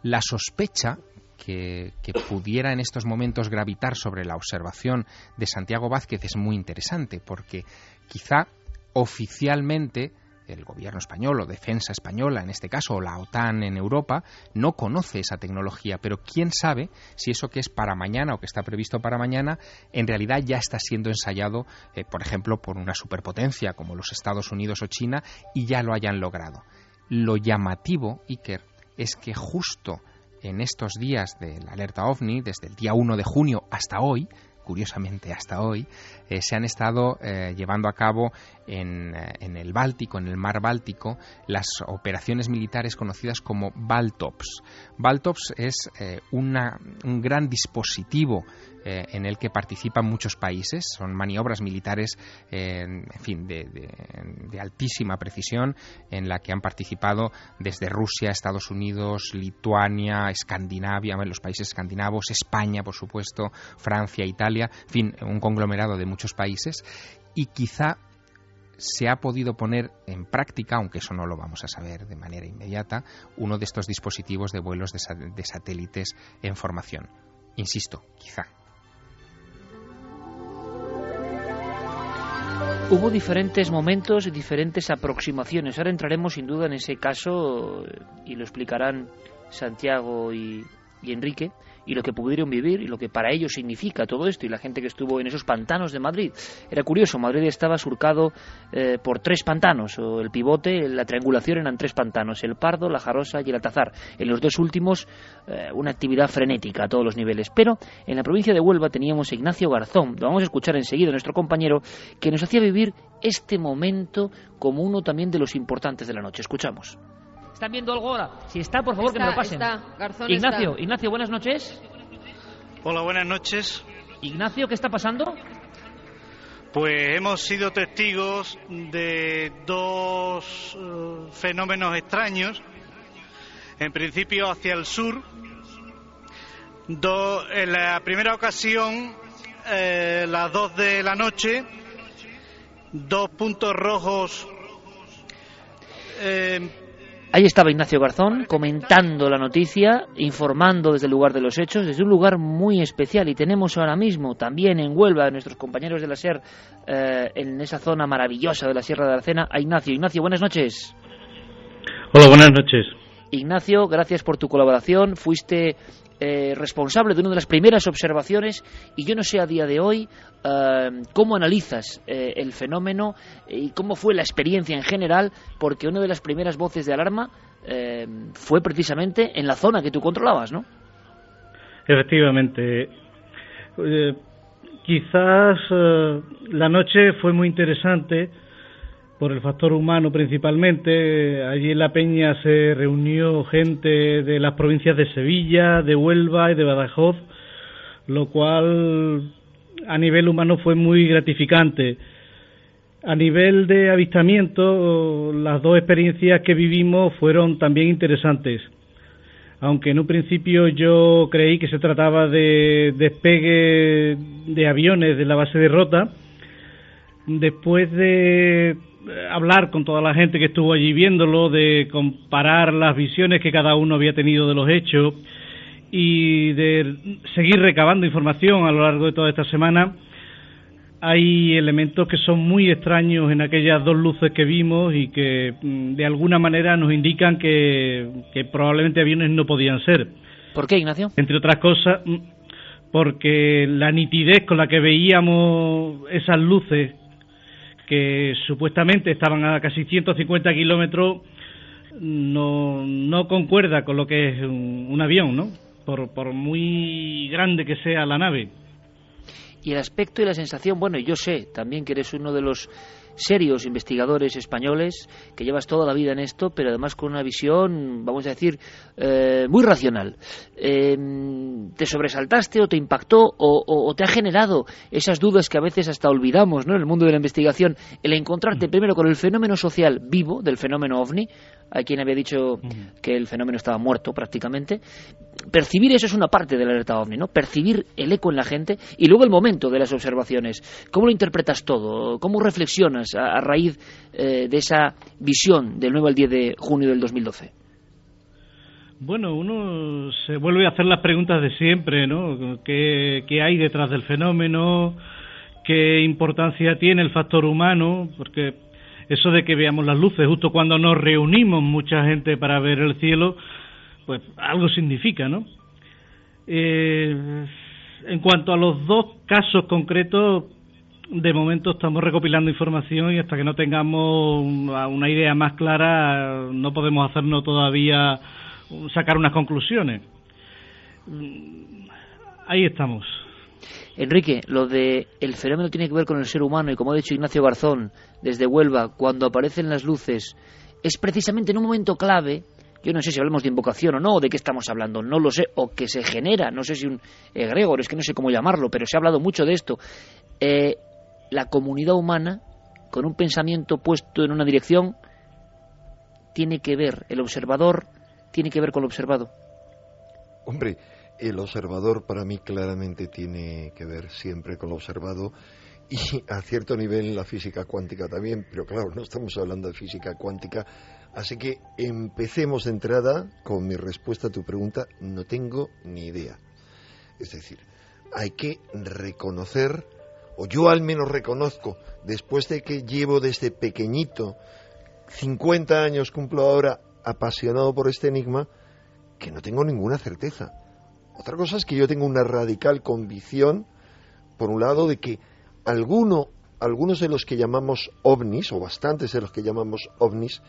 La sospecha que, pudiera en estos momentos gravitar sobre la observación de Santiago Vázquez es muy interesante, porque quizá oficialmente el gobierno español o defensa española, en este caso, o la OTAN en Europa, no conoce esa tecnología, pero quién sabe si eso que es para mañana o que está previsto para mañana, en realidad ya está siendo ensayado, eh, por ejemplo, por una superpotencia como los Estados Unidos o China y ya lo hayan logrado. Lo llamativo, Iker, es que justo en estos días de la alerta ovni, desde el día 1 de junio hasta hoy, curiosamente hasta hoy, eh, se han estado eh, llevando a cabo en, eh, en, el Báltico, en el mar Báltico, las operaciones militares conocidas como Baltops. Baltops es una, un gran dispositivo en el que participan muchos países. Son maniobras militares, en fin, de, de, altísima precisión, en la que han participado desde Rusia, Estados Unidos, Lituania, Escandinavia, los países escandinavos, España, por supuesto, Francia, Italia, en fin, un conglomerado de muchos países. Y quizá se ha podido poner en práctica, aunque eso no lo vamos a saber de manera inmediata, uno de estos dispositivos de vuelos de, satélites en formación. Insisto, quizá. Hubo diferentes momentos y diferentes aproximaciones. Ahora entraremos sin duda en ese caso y lo explicarán Santiago y Enrique y lo que pudieron vivir y lo que para ellos significa todo esto y la gente que estuvo en esos pantanos de Madrid. Era curioso, Madrid estaba surcado eh, por tres pantanos, o el pivote, la triangulación eran tres pantanos, el Pardo, la Jarosa y el Atazar. En los dos últimos eh, una actividad frenética a todos los niveles. Pero en la provincia de Huelva teníamos a Ignacio Garzón, lo vamos a escuchar enseguida, nuestro compañero, que nos hacía vivir este momento como uno también de los importantes de la noche. Escuchamos. ¿Están viendo algo ahora? Si está, por favor, está, que me lo pasen. Está. Garzón Ignacio, está. Ignacio, buenas noches. Hola, buenas noches. Ignacio, ¿qué está pasando? Pues hemos sido testigos de dos eh, fenómenos extraños. En principio hacia el sur. en la primera ocasión, eh, las dos de la noche, dos puntos rojos eh, Ahí estaba Ignacio Garzón comentando la noticia, informando desde el lugar de los hechos, desde un lugar muy especial. Y tenemos ahora mismo también en Huelva a nuestros compañeros de la SER, eh, en esa zona maravillosa de la Sierra de Aracena, a Ignacio. Ignacio, buenas noches. Hola, buenas noches. Ignacio, gracias por tu colaboración. Fuiste eh, responsable de una de las primeras observaciones y yo no sé a día de hoy eh, cómo analizas eh, el fenómeno y cómo fue la experiencia en general, porque una de las primeras voces de alarma fue precisamente en la zona que tú controlabas, ¿no? Efectivamente. quizás la noche fue muy interesante por el factor humano principalmente. Allí en La Peña se reunió gente de las provincias de Sevilla, de Huelva y de Badajoz, lo cual a nivel humano fue muy gratificante. A nivel de avistamiento, las dos experiencias que vivimos fueron también interesantes. Aunque en un principio yo creí que se trataba de despegue de aviones de la base de Rota, después de hablar con toda la gente que estuvo allí viéndolo, de comparar las visiones que cada uno había tenido de los hechos y de seguir recabando información a lo largo de toda esta semana. Hay elementos que son muy extraños en aquellas dos luces que vimos y que mm, de alguna manera nos indican que, que probablemente aviones no podían ser. ¿Por qué, Ignacio? Entre otras cosas, mm, porque la nitidez con la que veíamos esas luces que supuestamente estaban a casi 150 kilómetros, no, no concuerda con lo que es un, avión, ¿no? Por, por muy grande que sea la nave. Y el aspecto y la sensación, bueno, yo sé también que eres uno de los serios investigadores españoles, que llevas toda la vida en esto, pero además con una visión, vamos a decir, eh, muy racional. Em, ¿Te sobresaltaste o te impactó o, te ha generado esas dudas que a veces hasta olvidamos ¿no? en el mundo de la investigación, el encontrarte mm. primero con el fenómeno social vivo del fenómeno ovni, hay quien había dicho mm. que el fenómeno estaba muerto prácticamente, percibir eso es una parte de la alerta ovni, ¿no? Percibir el eco en la gente y luego el momento de las observaciones. ¿Cómo lo interpretas todo? ¿Cómo reflexionas a, raíz eh, de esa visión del 9 al 10 de junio del 2012? Bueno, uno se vuelve a hacer las preguntas de siempre, ¿no? ¿Qué, qué hay detrás del fenómeno? ¿Qué importancia tiene el factor humano? Porque eso de que veamos las luces justo cuando nos reunimos mucha gente para ver el cielo, pues algo significa, ¿no? Eh, en cuanto a los dos casos concretos, de momento estamos recopilando información y hasta que no tengamos una idea más clara no podemos hacernos todavía sacar unas conclusiones. Mm, ahí estamos. Enrique, lo de el fenómeno tiene que ver con el ser humano y como ha dicho Ignacio Garzón desde Huelva, cuando aparecen las luces, es precisamente en un momento clave yo no sé si hablamos de invocación o no, o de qué estamos hablando, no lo sé, o que se genera, no sé si un egregor, es que no sé cómo llamarlo, pero se ha hablado mucho de esto. Eh, la comunidad humana, con un pensamiento puesto en una dirección, tiene que ver, el observador tiene que ver con lo observado. Hombre, el observador para mí claramente tiene que ver siempre con lo observado y a cierto nivel la física cuántica también, pero claro, no estamos hablando de física cuántica Así que empecemos de entrada con mi respuesta a tu pregunta. No tengo ni idea. Es decir, hay que reconocer, o yo al menos reconozco, después de que llevo desde pequeñito, 50 años cumplo ahora apasionado por este enigma, que no tengo ninguna certeza. Otra cosa es que yo tengo una radical convicción, por un lado, de que alguno, algunos de los que llamamos ovnis, o bastantes de los que llamamos ovnis,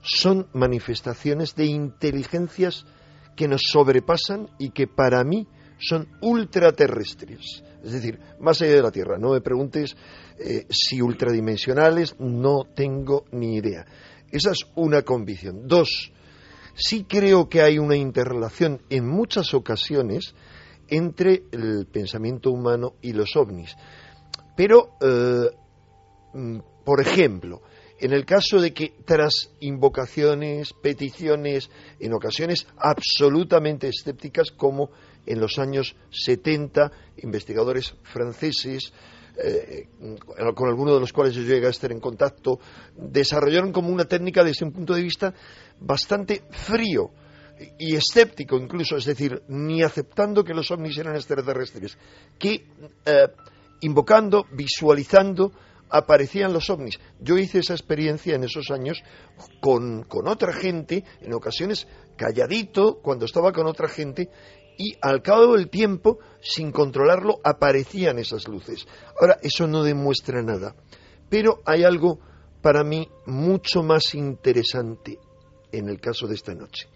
son manifestaciones de inteligencias que nos sobrepasan y que para mí son ultraterrestres, es decir, más allá de la Tierra. No me preguntes eh, si ultradimensionales, no tengo ni idea. Esa es una convicción. Dos, sí creo que hay una interrelación en muchas ocasiones entre el pensamiento humano y los ovnis. Pero eh, mm, por ejemplo, en el caso de que tras invocaciones, peticiones, en ocasiones absolutamente escépticas, como en los años 70, investigadores franceses, eh, con algunos de los cuales yo llegué a estar en contacto, desarrollaron como una técnica desde un punto de vista bastante frío y escéptico incluso, es decir, ni aceptando que los ovnis eran extraterrestres, que eh, invocando, visualizando, aparecían los ovnis. Yo hice esa experiencia en esos años con, con otra gente, en ocasiones calladito, cuando estaba con otra gente, y al cabo del tiempo, sin controlarlo, aparecían esas luces. Ahora, eso no demuestra nada, pero hay algo para mí mucho más interesante en el caso de esta noche.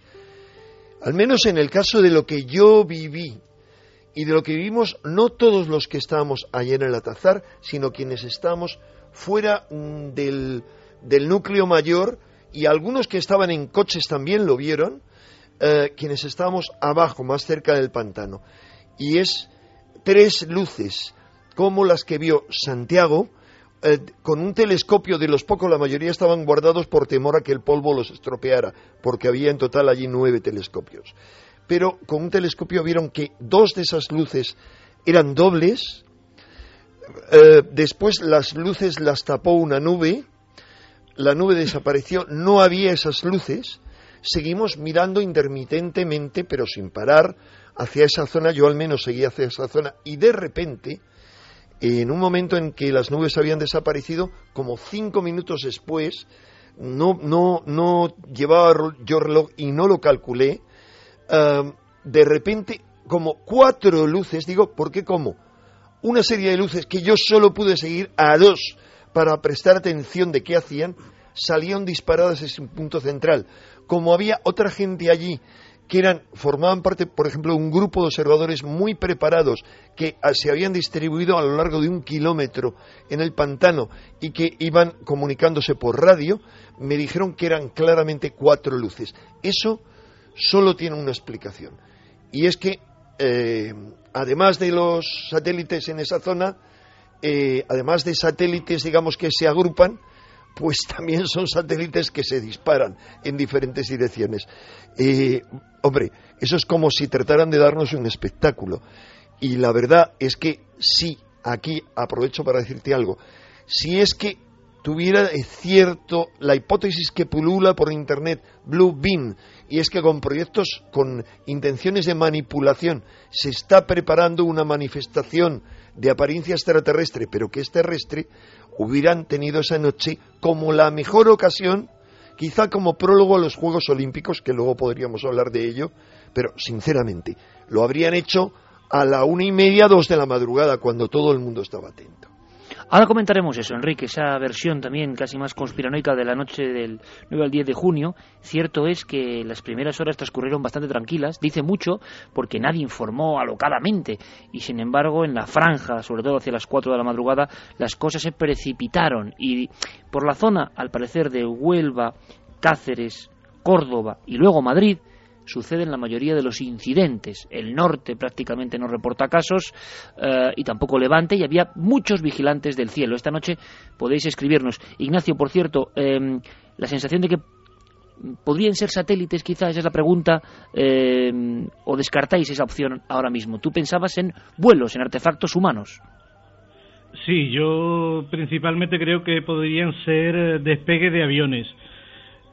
Al menos en el caso de lo que yo viví y de lo que vivimos no todos los que estábamos ayer en el Atazar, sino quienes estamos fuera mm, del, del núcleo mayor y algunos que estaban en coches también lo vieron, eh, quienes estábamos abajo, más cerca del pantano. Y es tres luces, como las que vio Santiago, eh, con un telescopio de los pocos, la mayoría estaban guardados por temor a que el polvo los estropeara, porque había en total allí nueve telescopios. Pero con un telescopio vieron que dos de esas luces eran dobles, eh, después las luces las tapó una nube, la nube desapareció, no había esas luces, seguimos mirando intermitentemente, pero sin parar, hacia esa zona, yo al menos seguía hacia esa zona, y de repente, en un momento en que las nubes habían desaparecido, como cinco minutos después, no, no, no llevaba yo reloj y no lo calculé, de repente, como cuatro luces, digo, ¿por qué cómo? Una serie de luces que yo solo pude seguir a dos para prestar atención de qué hacían, salían disparadas en un punto central como había otra gente allí que eran, formaban parte, por ejemplo, de un grupo de observadores muy preparados que ah, se habían distribuido a lo largo de un kilómetro en el pantano y que iban comunicándose por radio, me dijeron que eran claramente cuatro luces. Eso solo tiene una explicación. Y es que, eh, además de los satélites en esa zona, eh, además de satélites, digamos, que se agrupan, pues también son satélites que se disparan en diferentes direcciones. Eh, hombre, eso es como si trataran de darnos un espectáculo. Y la verdad es que sí, aquí aprovecho para decirte algo, si es que tuviera cierto la hipótesis que pulula por Internet, Blue Beam, y es que con proyectos con intenciones de manipulación se está preparando una manifestación de apariencia extraterrestre, pero que es terrestre, hubieran tenido esa noche como la mejor ocasión, quizá como prólogo a los Juegos Olímpicos, que luego podríamos hablar de ello, pero sinceramente, lo habrían hecho a la una y media, dos de la madrugada, cuando todo el mundo estaba atento. Ahora comentaremos eso, Enrique, esa versión también casi más conspiranoica de la noche del 9 al 10 de junio. Cierto es que las primeras horas transcurrieron bastante tranquilas, dice mucho, porque nadie informó alocadamente. Y sin embargo, en la franja, sobre todo hacia las 4 de la madrugada, las cosas se precipitaron. Y por la zona, al parecer, de Huelva, Cáceres, Córdoba y luego Madrid, suceden la mayoría de los incidentes. El norte prácticamente no reporta casos eh, y tampoco Levante y había muchos vigilantes del cielo. Esta noche podéis escribirnos. Ignacio, por cierto, em, la sensación de que podrían ser satélites, quizás esa es la pregunta, em, o descartáis esa opción ahora mismo. ¿Tú pensabas en vuelos, en artefactos humanos? Sí, yo principalmente creo que podrían ser despegue de aviones.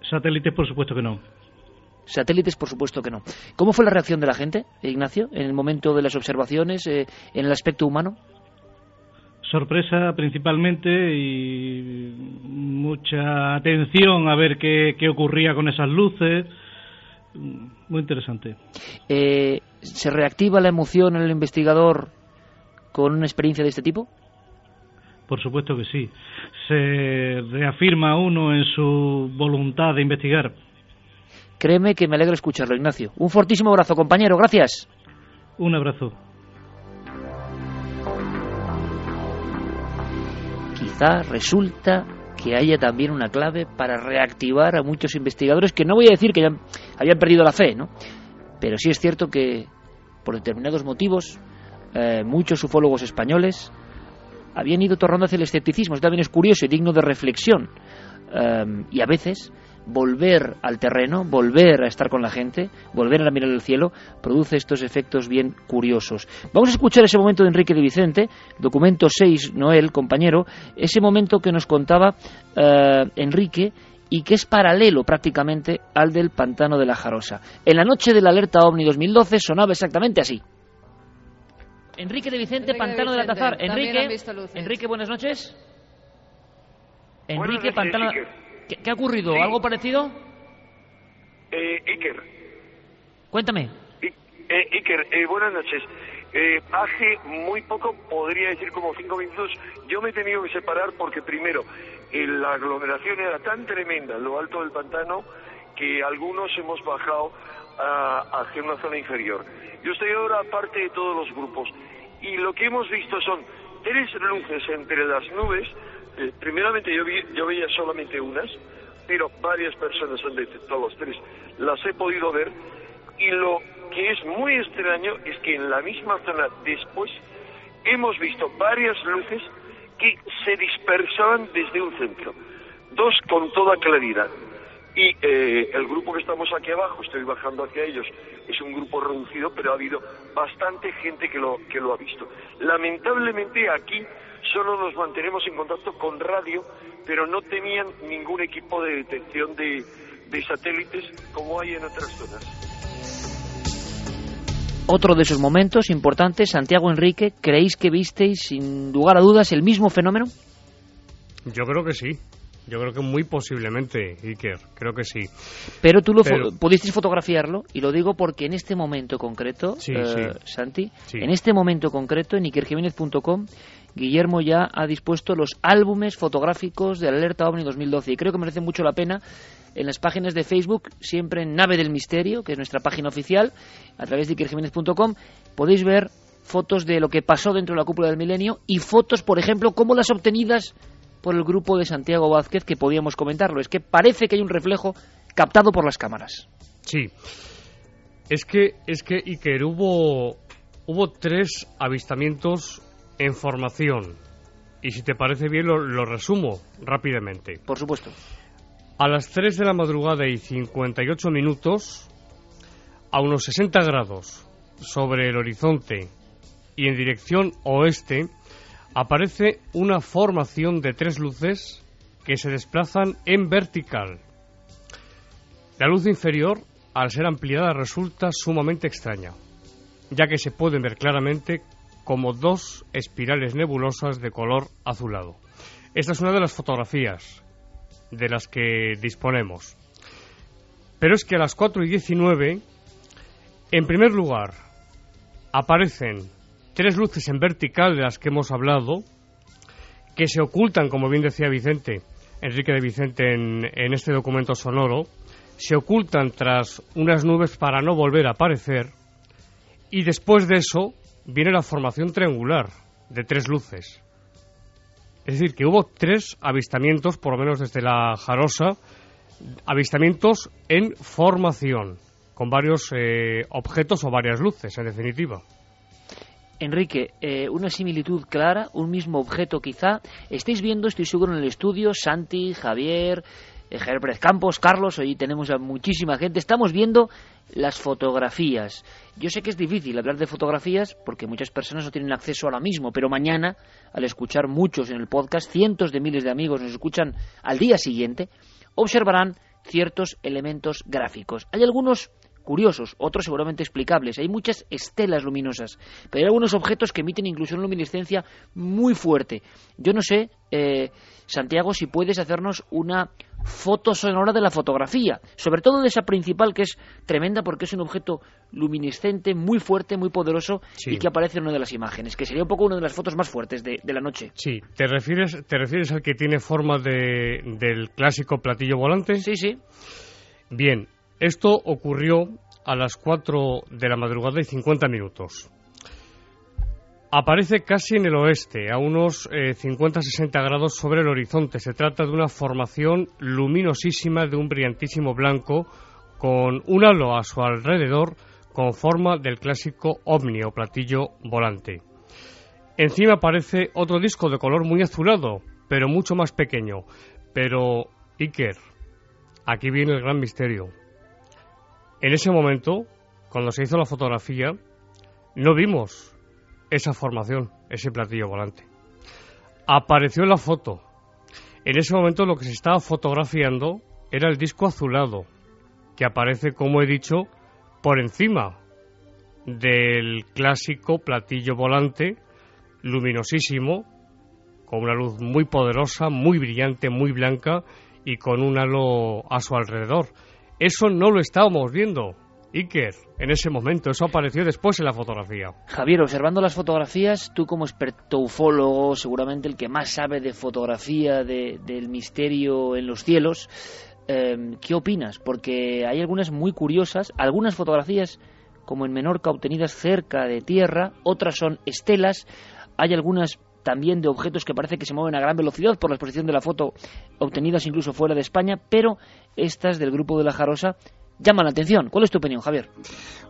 Satélites, por supuesto que no. Satélites, por supuesto que no. ¿Cómo fue la reacción de la gente, Ignacio, en el momento de las observaciones, eh, en el aspecto humano? Sorpresa principalmente y mucha atención a ver qué, ocurría con esas luces. Muy interesante. Eh, ¿Se reactiva la emoción en el investigador con una experiencia de este tipo? Por supuesto que sí. Se reafirma uno en su voluntad de investigar. Créeme que me alegra escucharlo, Ignacio. Un fortísimo abrazo, compañero. Gracias. Un abrazo. Quizá resulta que haya también una clave para reactivar a muchos investigadores que no voy a decir que ya habían perdido la fe, ¿no? Pero sí es cierto que por determinados motivos eh, muchos ufólogos españoles habían ido tornando hacia el escepticismo. Esto también es curioso y digno de reflexión. Em, y a veces volver al terreno, volver a estar con la gente, volver a mirar el cielo, produce estos efectos bien curiosos. Vamos a escuchar ese momento de Enrique de Vicente, documento 6, Noel, compañero, ese momento que nos contaba eh, Enrique y que es paralelo prácticamente al del pantano de la Jarosa. En la noche de la alerta OVNI 2012 sonaba exactamente así. Enrique de Vicente, Pantano de, la Tazar. Enrique, Enrique, buenas noches. Enrique, Pantano. ¿Qué, ha ocurrido? ¿Algo parecido? Eh, Iker. Cuéntame. Eh, Iker, eh, buenas noches. Eh, hace muy poco, podría decir como cinco minutos, yo me he tenido que separar porque primero, la aglomeración era tan tremenda en lo alto del pantano que algunos hemos bajado hacia una zona inferior. Yo estoy ahora parte de todos los grupos y lo que hemos visto son tres luces entre las nubes eh, primeramente yo, yo veía solamente unas, pero varias personas han detectado los tres. Las he podido ver y lo que es muy extraño es que en la misma zona después hemos visto varias luces que se dispersaban desde un centro, dos con toda claridad. Y eh, el grupo que estamos aquí abajo, estoy bajando hacia ellos, es un grupo reducido, pero ha habido bastante gente que lo, que lo ha visto. Lamentablemente aquí solo nos mantenemos en contacto con radio, pero no tenían ningún equipo de detección de, satélites como hay en otras zonas. Otro de esos momentos importantes, Santiago Enrique, ¿creéis que visteis sin lugar a dudas el mismo fenómeno? Yo creo que sí. Yo creo que muy posiblemente, Iker, creo que sí. Pero tú lo pudisteis fotografiarlo, y lo digo porque en este momento concreto, eh, Santi, en este momento concreto, en ikerjiménez.com, Guillermo ya ha dispuesto los álbumes fotográficos de Alerta OVNI 2012 y creo que merece mucho la pena en las páginas de Facebook, siempre en Nave del Misterio, que es nuestra página oficial, a través de ikerjiménez.com, podéis ver fotos de lo que pasó dentro de la cúpula del milenio y fotos, por ejemplo, como las obtenidas por el grupo de Santiago Vázquez, que podíamos comentarlo. Es que parece que hay un reflejo captado por las cámaras. Sí. Es que, es que Iker, hubo, hubo tres avistamientos en formación. Y si te parece bien, lo, resumo rápidamente. Por supuesto. A las 3 de la madrugada y 58 minutos, a unos 60 grados sobre el horizonte y en dirección oeste, aparece una formación de tres luces que se desplazan en vertical. La luz inferior, al ser ampliada, resulta sumamente extraña, ya que se pueden ver claramente como dos espirales nebulosas de color azulado. Esta es una de las fotografías de las que disponemos. Pero es que a las 4 y 19, en primer lugar, aparecen tres luces en vertical de las que hemos hablado, que se ocultan, como bien decía Vicente, Enrique de Vicente en, en este documento sonoro, se ocultan tras unas nubes para no volver a aparecer, y después de eso viene la formación triangular de tres luces. Es decir, que hubo tres avistamientos, por lo menos desde la Jarosa, avistamientos en formación, con varios eh, objetos o varias luces, en definitiva. Enrique, eh, una similitud clara, un mismo objeto quizá. Estáis viendo, estoy seguro, en el estudio, Santi, Javier, Gerbrez Campos, Carlos, hoy tenemos a muchísima gente. Estamos viendo las fotografías. Yo sé que es difícil hablar de fotografías porque muchas personas no tienen acceso ahora mismo, pero mañana, al escuchar muchos en el podcast, cientos de miles de amigos nos escuchan al día siguiente, observarán ciertos elementos gráficos. Hay algunos curiosos, otros seguramente explicables. Hay muchas estelas luminosas, pero hay algunos objetos que emiten incluso una luminiscencia muy fuerte. Yo no sé, eh, Santiago, si puedes hacernos una foto sonora de la fotografía, sobre todo de esa principal que es tremenda porque es un objeto luminiscente, muy fuerte, muy poderoso y que aparece en una de las imágenes, que sería un poco una de las fotos más fuertes de, la noche. Sí, ¿te refieres, ¿te refieres al que tiene forma de, del clásico platillo volante? Sí, sí. Bien, esto ocurrió a las 4 de la madrugada y 50 minutos. Aparece casi en el oeste, a unos 50-60 eh, grados sobre el horizonte. Se trata de una formación luminosísima de un brillantísimo blanco con un halo a su alrededor con forma del clásico ovni o platillo volante. Encima aparece otro disco de color muy azulado, pero mucho más pequeño. Pero, Iker, aquí viene el gran misterio. En ese momento, cuando se hizo la fotografía, no vimos esa formación, ese platillo volante. Apareció en la foto. En ese momento lo que se estaba fotografiando era el disco azulado, que aparece, como he dicho, por encima del clásico platillo volante, luminosísimo, con una luz muy poderosa, muy brillante, muy blanca y con un halo a su alrededor. Eso no lo estábamos viendo, Iker, en ese momento. Eso apareció después en la fotografía. Javier, observando las fotografías, tú como experto ufólogo, seguramente el que más sabe de fotografía, del misterio en los cielos, eh, ¿qué opinas? Porque hay algunas muy curiosas, algunas fotografías como en Menorca obtenidas cerca de tierra, otras son estelas, hay algunas también de objetos que parece que se mueven a gran velocidad por la exposición de la foto obtenidas incluso fuera de España, pero estas del grupo de la Jarosa llaman la atención. ¿Cuál es tu opinión, Javier?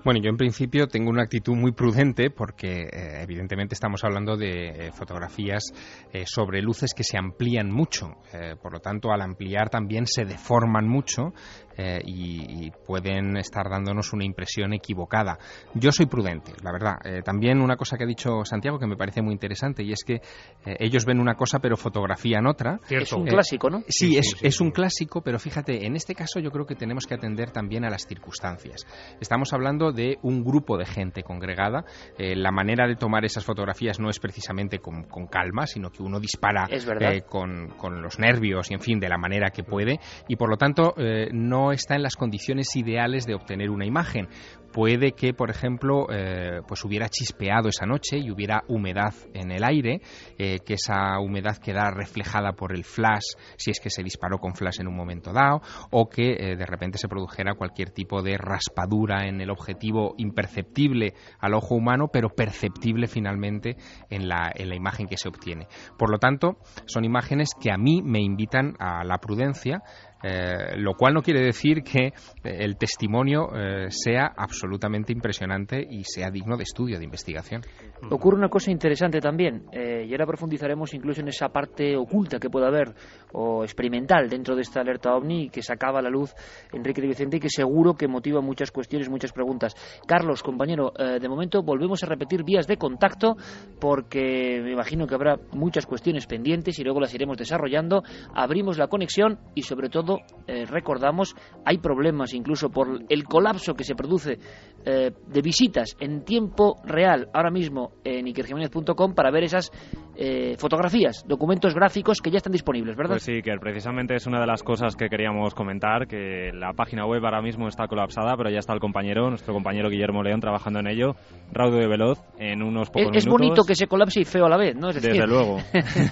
Bueno, yo en principio tengo una actitud muy prudente porque eh, evidentemente estamos hablando de eh, fotografías eh, sobre luces que se amplían mucho. por lo tanto, al ampliar también se deforman mucho y, pueden estar dándonos una impresión equivocada. Yo soy prudente, la verdad. también una cosa que ha dicho Santiago que me parece muy interesante y es que ellos ven una cosa pero fotografían otra. Es un clásico, ¿no? Sí, es, es un clásico, pero fíjate, en este caso yo creo que tenemos que atender también a las circunstancias. Estamos hablando de un grupo de gente congregada. Eh, la manera de tomar esas fotografías no es precisamente con, calma, sino que uno dispara eh, con, los nervios y, en fin, de la manera que puede. Y, por lo tanto, eh, está en las condiciones ideales de obtener una imagen puede que, por ejemplo, eh, pues hubiera chispeado esa noche y hubiera humedad en el aire, eh, que esa humedad quedara reflejada por el flash, si es que se disparó con flash en un momento dado, o que eh, de repente se produjera cualquier tipo de raspadura en el objetivo imperceptible al ojo humano, pero perceptible finalmente en la, en la imagen que se obtiene. Por lo tanto, son imágenes que a mí me invitan a la prudencia, eh, lo cual no quiere decir que eh, el testimonio eh, sea absolutamente impresionante y sea digno de estudio, de investigación. Ocurre una cosa interesante también, y ahora profundizaremos incluso en esa parte oculta que pueda haber o experimental dentro de esta alerta ovni que sacaba a la luz Enrique de Vicente y que seguro que motiva muchas cuestiones, muchas preguntas. Carlos, compañero, de momento volvemos a repetir vías de contacto porque me imagino que habrá muchas cuestiones pendientes y luego las iremos desarrollando. Abrimos la conexión y sobre todo eh, recordamos, hay problemas incluso por el colapso que se produce eh, de visitas en tiempo real ahora mismo en ikerjiménez.com para ver esas eh, fotografías, documentos gráficos que ya están disponibles, ¿verdad? Pues sí, que precisamente es una de las cosas que queríamos comentar, que la página web ahora mismo está colapsada, pero ya está el compañero, nuestro compañero Guillermo León, trabajando en ello, raudo de veloz, en unos pocos es, minutos. Es bonito que se colapse y feo a la vez, ¿no? Desde luego.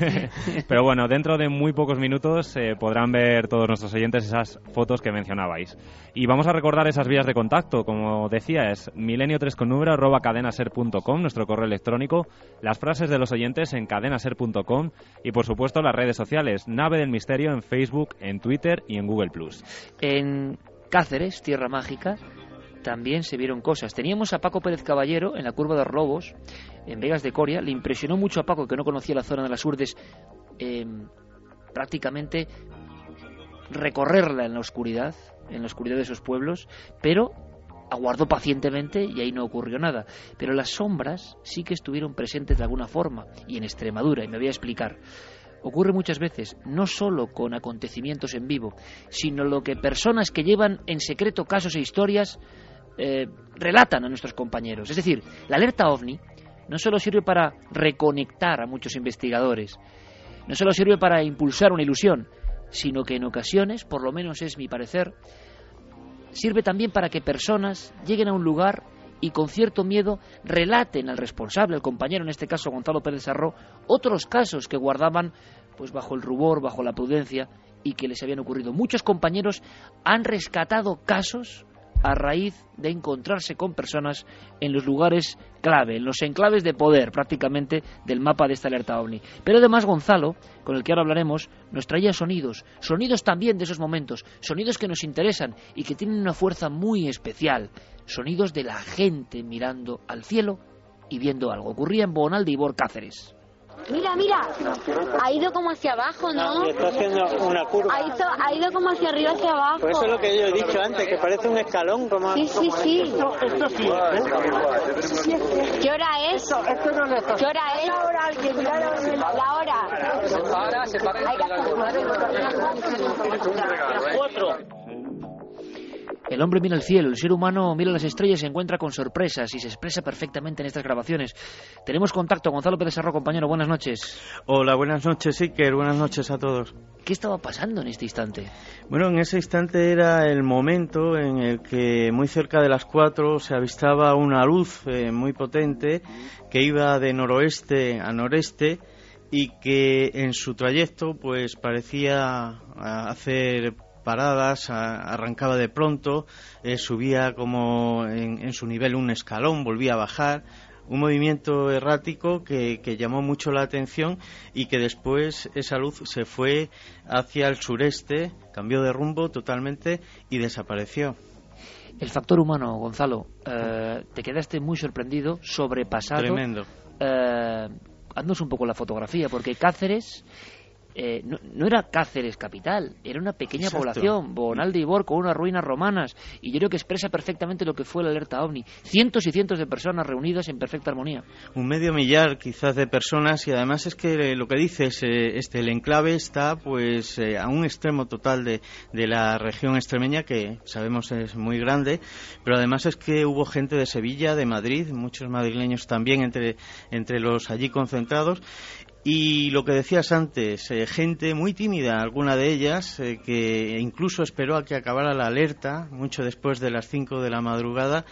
pero bueno, dentro de muy pocos minutos eh, podrán ver todos nuestros oyentes esas fotos que mencionabais. Y vamos a recordar esas vías de contacto, como decía, es milenio3 con número arroba cadenaser.com, nuestro correo electrónico, las frases de los oyentes en cadenaser.com y por supuesto las redes sociales, Nave del Misterio en Facebook, en Twitter y en Google Plus. En Cáceres, Tierra Mágica, también se vieron cosas. Teníamos a Paco Pérez Caballero en la curva de los Lobos, en Vegas de Coria. Le impresionó mucho a Paco, que no conocía la zona de las Urdes, em, prácticamente recorrerla en la oscuridad, en la oscuridad de esos pueblos, pero aguardó pacientemente y ahí no ocurrió nada. Pero las sombras sí que estuvieron presentes de alguna forma, y en Extremadura, y me voy a explicar. Ocurre muchas veces, no solo con acontecimientos en vivo, sino lo que personas que llevan en secreto casos e historias eh, relatan a nuestros compañeros. Es decir, la alerta ovni no solo sirve para reconectar a muchos investigadores, no solo sirve para impulsar una ilusión, sino que en ocasiones, por lo menos es mi parecer, sirve también para que personas lleguen a un lugar y con cierto miedo relaten al responsable, al compañero, en este caso Gonzalo Pérez Sarró, otros casos que guardaban pues bajo el rubor, bajo la prudencia y que les habían ocurrido. Muchos compañeros han rescatado casos a raíz de encontrarse con personas en los lugares clave, en los enclaves de poder prácticamente del mapa de esta alerta ovni. Pero además Gonzalo, con el que ahora hablaremos, nos traía sonidos, sonidos también de esos momentos, sonidos que nos interesan y que tienen una fuerza muy especial, sonidos de la gente mirando al cielo y viendo algo. Ocurría en Bonal de Ibor Cáceres. Mira, mira, ha ido como hacia abajo, ¿no? está haciendo una curva. Ha ido, ha ido como hacia arriba, hacia abajo. Pues eso es lo que yo he dicho antes, que parece un escalón. Como... Sí, sí, sí. Esto, esto sí. ¿Qué hora es? Esto, esto no es ¿Qué hora es? La hora, la hora. Ahora se para. Cuatro. El hombre mira el cielo, el ser humano mira las estrellas y se encuentra con sorpresas y se expresa perfectamente en estas grabaciones. Tenemos contacto, Gonzalo Pérez Sarro, compañero, buenas noches. Hola, buenas noches, Iker, buenas noches a todos. ¿Qué estaba pasando en este instante? Bueno, en ese instante era el momento en el que muy cerca de las cuatro se avistaba una luz eh, muy potente que iba de noroeste a noreste y que en su trayecto pues parecía hacer paradas, arrancaba de pronto, eh, subía como en, en, su nivel un escalón, volvía a bajar, un movimiento errático que, que, llamó mucho la atención y que después esa luz se fue hacia el sureste, cambió de rumbo totalmente y desapareció. El factor humano, Gonzalo, eh, te quedaste muy sorprendido, sobrepasado. Tremendo. Eh, haznos un poco la fotografía, porque Cáceres eh, no, no, era Cáceres capital, era una pequeña Exacto. población, Bonal de Ibor, con unas ruinas romanas, y yo creo que expresa perfectamente lo que fue la alerta OVNI. Cientos y cientos de personas reunidas en perfecta armonía. Un medio millar quizás de personas, y además es que lo que dices, eh, este, el enclave está pues eh, a un extremo total de, de la región extremeña, que sabemos es muy grande, pero además es que hubo gente de Sevilla, de Madrid, muchos madrileños también entre, entre los allí concentrados, y lo que decías antes, eh, gente muy tímida, alguna de ellas, eh, que incluso esperó a que acabara la alerta, mucho después de las 5 de la madrugada,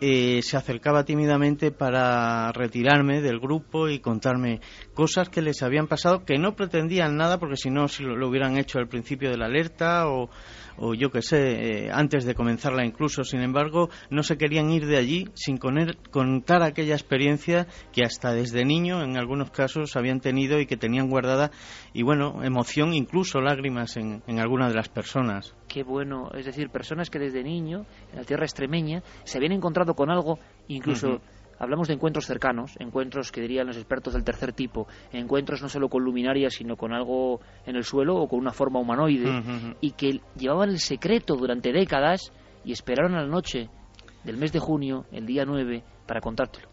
eh, se acercaba tímidamente para retirarme del grupo y contarme cosas que les habían pasado, que no pretendían nada, porque si no, si lo, lo hubieran hecho al principio de la alerta o, o yo que sé, eh, antes de comenzarla incluso. Sin embargo, no se querían ir de allí sin coner, contar aquella experiencia que hasta desde niño, en algunos casos, habían tenido y que tenían guardada, y bueno, emoción, incluso lágrimas en, en algunas de las personas. Qué bueno, es decir, personas que desde niño, en la tierra extremeña, se habían encontrado con algo, incluso... Uh -huh. Hablamos de encuentros cercanos, encuentros que dirían los expertos del tercer tipo, encuentros no solo con luminarias, sino con algo en el suelo o con una forma humanoide, Uh -huh. y que llevaban el secreto durante décadas y esperaron a la noche del mes de junio, el día 9, para contártelo.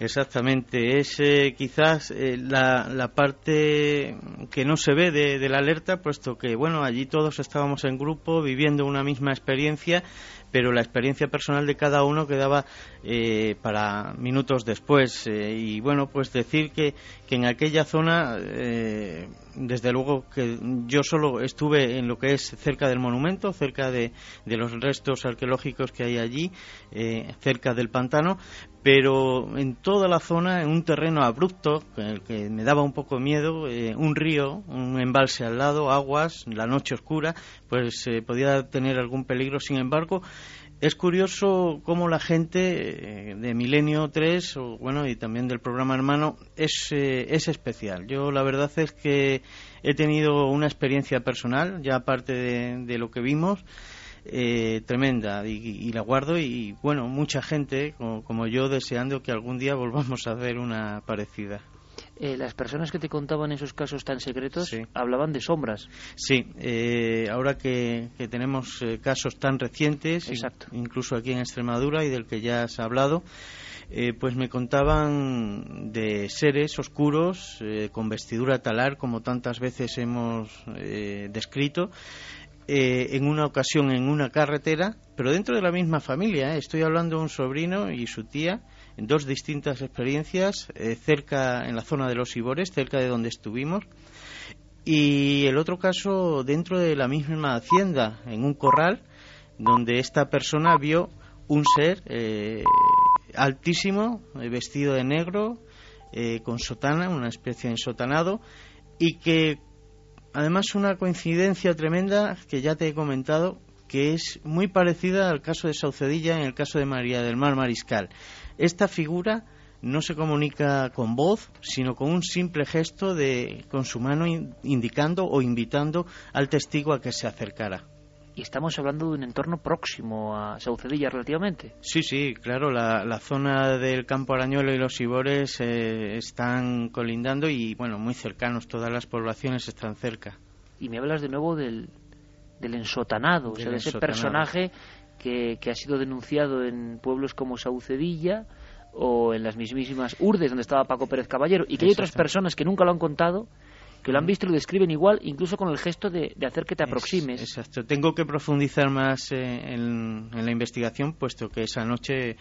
Exactamente, es eh, quizás eh, la, la, parte que no se ve de, de, la alerta, puesto que bueno, allí todos estábamos en grupo viviendo una misma experiencia, pero la experiencia personal de cada uno quedaba eh, para minutos después. Eh, y bueno, pues decir que, que en aquella zona, eh, desde luego que yo solo estuve en lo que es cerca del monumento, cerca de, los restos arqueológicos que hay allí, cerca del pantano, pero en toda la zona, en un terreno abrupto, que, que me daba un poco miedo, eh, un río, un embalse al lado, aguas, la noche oscura, pues eh, podía tener algún peligro. Sin embargo, es curioso cómo la gente eh, de Milenio 3, o, bueno, y también del programa Hermano, es, eh, es especial. Yo la verdad es que he tenido una experiencia personal, ya aparte de, lo que vimos, eh, tremenda y, y, la guardo y bueno, mucha gente como, como, yo deseando que algún día volvamos a ver una parecida. Eh, las personas que te contaban esos casos tan secretos sí. hablaban de sombras. Sí, eh, ahora que, que tenemos eh, casos tan recientes, Exacto. incluso aquí en Extremadura y del que ya se ha hablado, eh, pues me contaban de seres oscuros eh, con vestidura talar, como tantas veces hemos eh, descrito, eh, en una ocasión en una carretera, pero dentro de la misma familia. ¿eh? Estoy hablando de un sobrino y su tía, dos distintas experiencias, eh, cerca en la zona de los Ibores, cerca de donde estuvimos. Y el otro caso dentro de la misma hacienda, en un corral, donde esta persona vio un ser eh, altísimo, eh, vestido de negro, eh, con sotana, una especie de ensotanado, y que además una coincidencia tremenda que ya te he comentado, que es muy parecida al caso de Saucedilla en el caso de María del Mar Mariscal. Esta figura no se comunica con voz, sino con un simple gesto de con su mano indicando o invitando al testigo a que se acercara. y estamos hablando de un entorno próximo a Saucedilla relativamente. Sí, sí, claro, la, la zona del Campo Arañuelo y los Ibores eh, están colindando y, bueno, muy cercanos, todas las poblaciones están cerca. Y me hablas de nuevo del, del ensotanado, o sea, Del de ese personaje que, que ha sido denunciado en pueblos como Saucedilla o en las mismísimas Urdes, donde estaba Paco Pérez Caballero, y que hay otras personas que nunca lo han contado, que lo han visto y lo describen igual, incluso con el gesto de, de hacer que te Es- aproximes. Exacto. Tengo que profundizar más eh, en, en la investigación, puesto que esa noche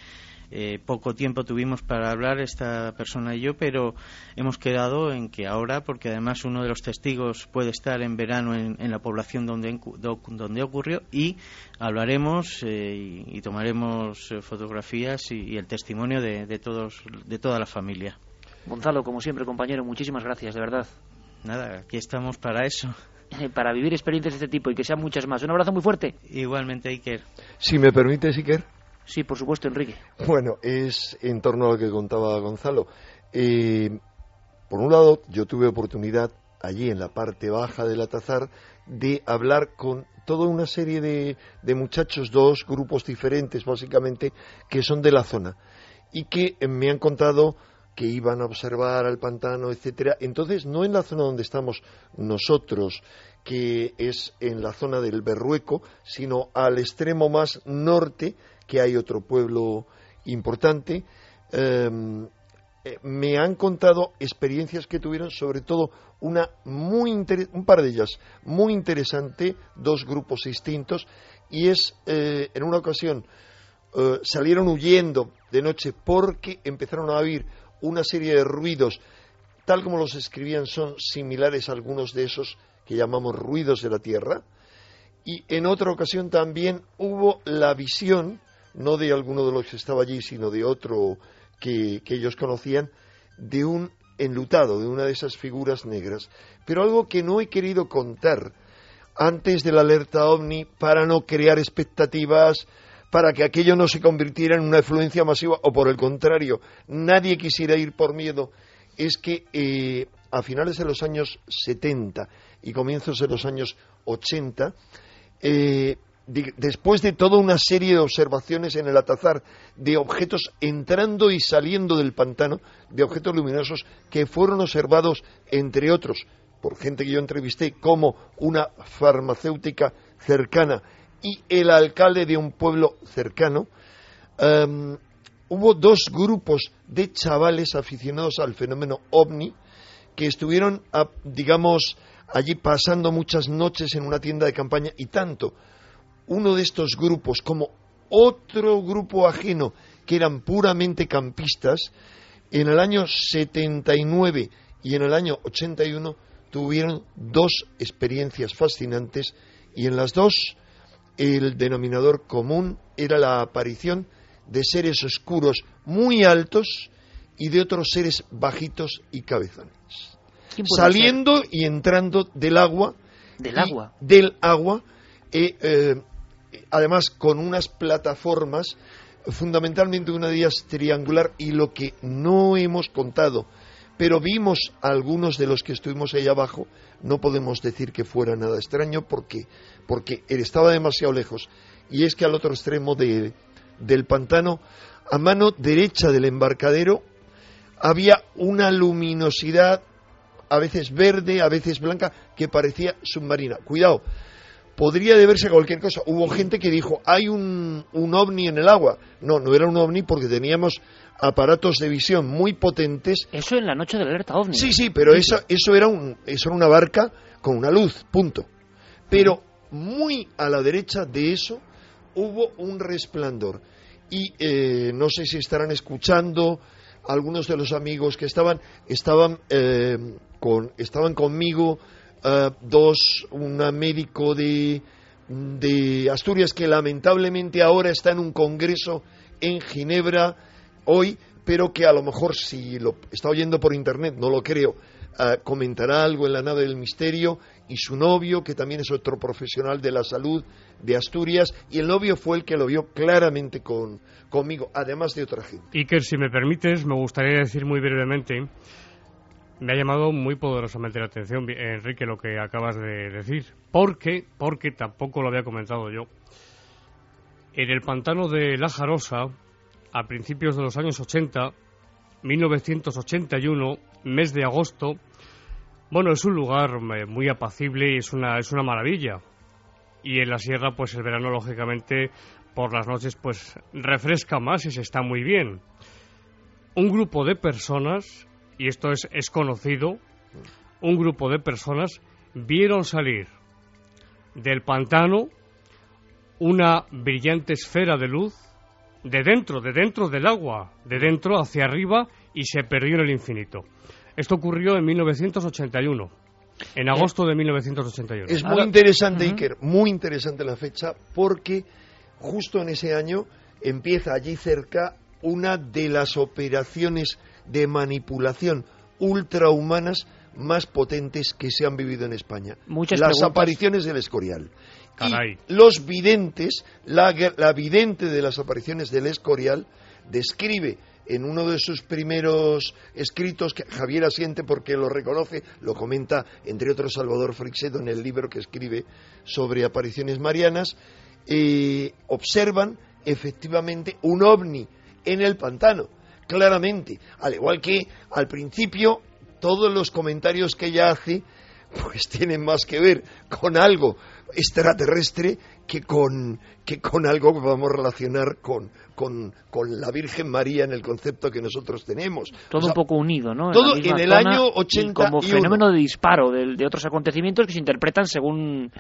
eh, poco tiempo tuvimos para hablar esta persona y yo, pero hemos quedado en que ahora, porque además uno de los testigos puede estar en verano en, en la población donde, donde ocurrió, y hablaremos eh, y, y tomaremos eh, fotografías y, y el testimonio de, de todos, de toda la familia. Gonzalo, como siempre, compañero, muchísimas gracias, de verdad. Nada, aquí estamos para eso. Para vivir experiencias de este tipo y que sean muchas más. Un abrazo muy fuerte. Igualmente, Iker. Si me permite, Iker. Sí, por supuesto, Enrique. Bueno, es en torno a lo que contaba Gonzalo. Eh, por un lado, yo tuve oportunidad allí en la parte baja del Atazar de hablar con toda una serie de, de muchachos, dos grupos diferentes básicamente, que son de la zona y que me han contado que iban a observar al pantano, etcétera. Entonces, no en la zona donde estamos nosotros, que es en la zona del Berrueco, sino al extremo más norte, que hay otro pueblo importante. Em, eh, me han contado experiencias que tuvieron, sobre todo una muy un par de ellas muy interesante, dos grupos distintos, y es eh, en una ocasión eh, salieron huyendo de noche porque empezaron a oír una serie de ruidos, tal como los escribían, son similares a algunos de esos que llamamos ruidos de la tierra. Y en otra ocasión también hubo la visión, no de alguno de los que estaba allí, sino de otro que, ellos conocían, de un enlutado, de una de esas figuras negras. Pero algo que no he querido contar antes de la alerta ovni para no crear expectativas, para que aquello no se convirtiera en una influencia masiva o por el contrario, nadie quisiera ir por miedo, es que eh, a finales de los años 70 y comienzos de los años 80, eh, di- después de toda una serie de observaciones en el Atazar de objetos entrando y saliendo del pantano, de objetos luminosos que fueron observados, entre otros, por gente que yo entrevisté, como una farmacéutica cercana y el alcalde de un pueblo cercano, em, hubo dos grupos de chavales aficionados al fenómeno ovni que estuvieron, digamos, allí pasando muchas noches en una tienda de campaña y tanto uno de estos grupos como otro grupo ajeno que eran puramente campistas, en el año 79 y en el año 81 tuvieron dos experiencias fascinantes y en las dos el denominador común era la aparición de seres oscuros muy altos y de otros seres bajitos y cabezones. ¿Quién puede Saliendo y entrando del agua. Del agua. Del agua. eh, eh, además con unas plataformas, fundamentalmente una de ellas triangular, y lo que no hemos contado, pero vimos a algunos de los que estuvimos ahí abajo, no podemos decir que fuera nada extraño porque, porque él estaba demasiado lejos. Y es que al otro extremo de- del pantano, a mano derecha del embarcadero, había una luminosidad, a veces verde, a veces blanca, que parecía submarina. Cuidado, podría deberse a cualquier cosa. Hubo gente que dijo, hay un, un ovni en el agua. No, no era un ovni porque teníamos aparatos de visión muy potentes. Eso en la noche de la alerta ovni. Sí, sí, pero eso, eso, era un, eso era una barca con una luz, punto. Pero muy a la derecha de eso hubo un resplandor. Y eh, no sé si estarán escuchando algunos de los amigos que estaban, estaban, eh, con, estaban conmigo eh, dos, un médico de, de Asturias que lamentablemente ahora está en un congreso en Ginebra hoy, pero que a lo mejor si lo está oyendo por internet, no lo creo, eh, comentará algo en la nave del misterio y su novio, que también es otro profesional de la salud de Asturias, y el novio fue el que lo vio claramente con, conmigo, además de otra gente. Iker, si me permites, me gustaría decir muy brevemente Me ha llamado muy poderosamente la atención, Enrique, lo que acabas de decir. Porque, porque tampoco lo había comentado yo. En el pantano de La Jarosa, a principios de los años 80, 1981, mes de agosto, bueno, es un lugar eh, muy apacible y es una, es una maravilla. Y en la sierra, pues el verano, lógicamente, por las noches, pues refresca más y se está muy bien. Un grupo de personas y esto es, es conocido, un grupo de personas vieron salir del pantano una brillante esfera de luz de dentro, de dentro del agua, de dentro hacia arriba y se perdió en el infinito. Esto ocurrió en 1981, en agosto de 1981. Es muy interesante, Iker, muy interesante la fecha, porque justo en ese año empieza allí cerca una de las operaciones de manipulación ultrahumanas más potentes que se han vivido en España. Las apariciones del Escorial. Y los videntes, la, la vidente de las apariciones del Escorial, describe en uno de sus primeros escritos, que Javier asiente porque lo reconoce, lo comenta entre otros Salvador Frixedo en el libro que escribe sobre apariciones marianas, eh, observan efectivamente un ovni en el pantano claramente. Al igual que al principio todos los comentarios que ella hace pues tienen más que ver con algo extraterrestre que con, que con algo que podamos relacionar con, con, la Virgen María en el concepto que nosotros tenemos. Todo un poco unido, ¿no? Todo en, el año 80 como fenómeno de disparo de, otros acontecimientos que se interpretan según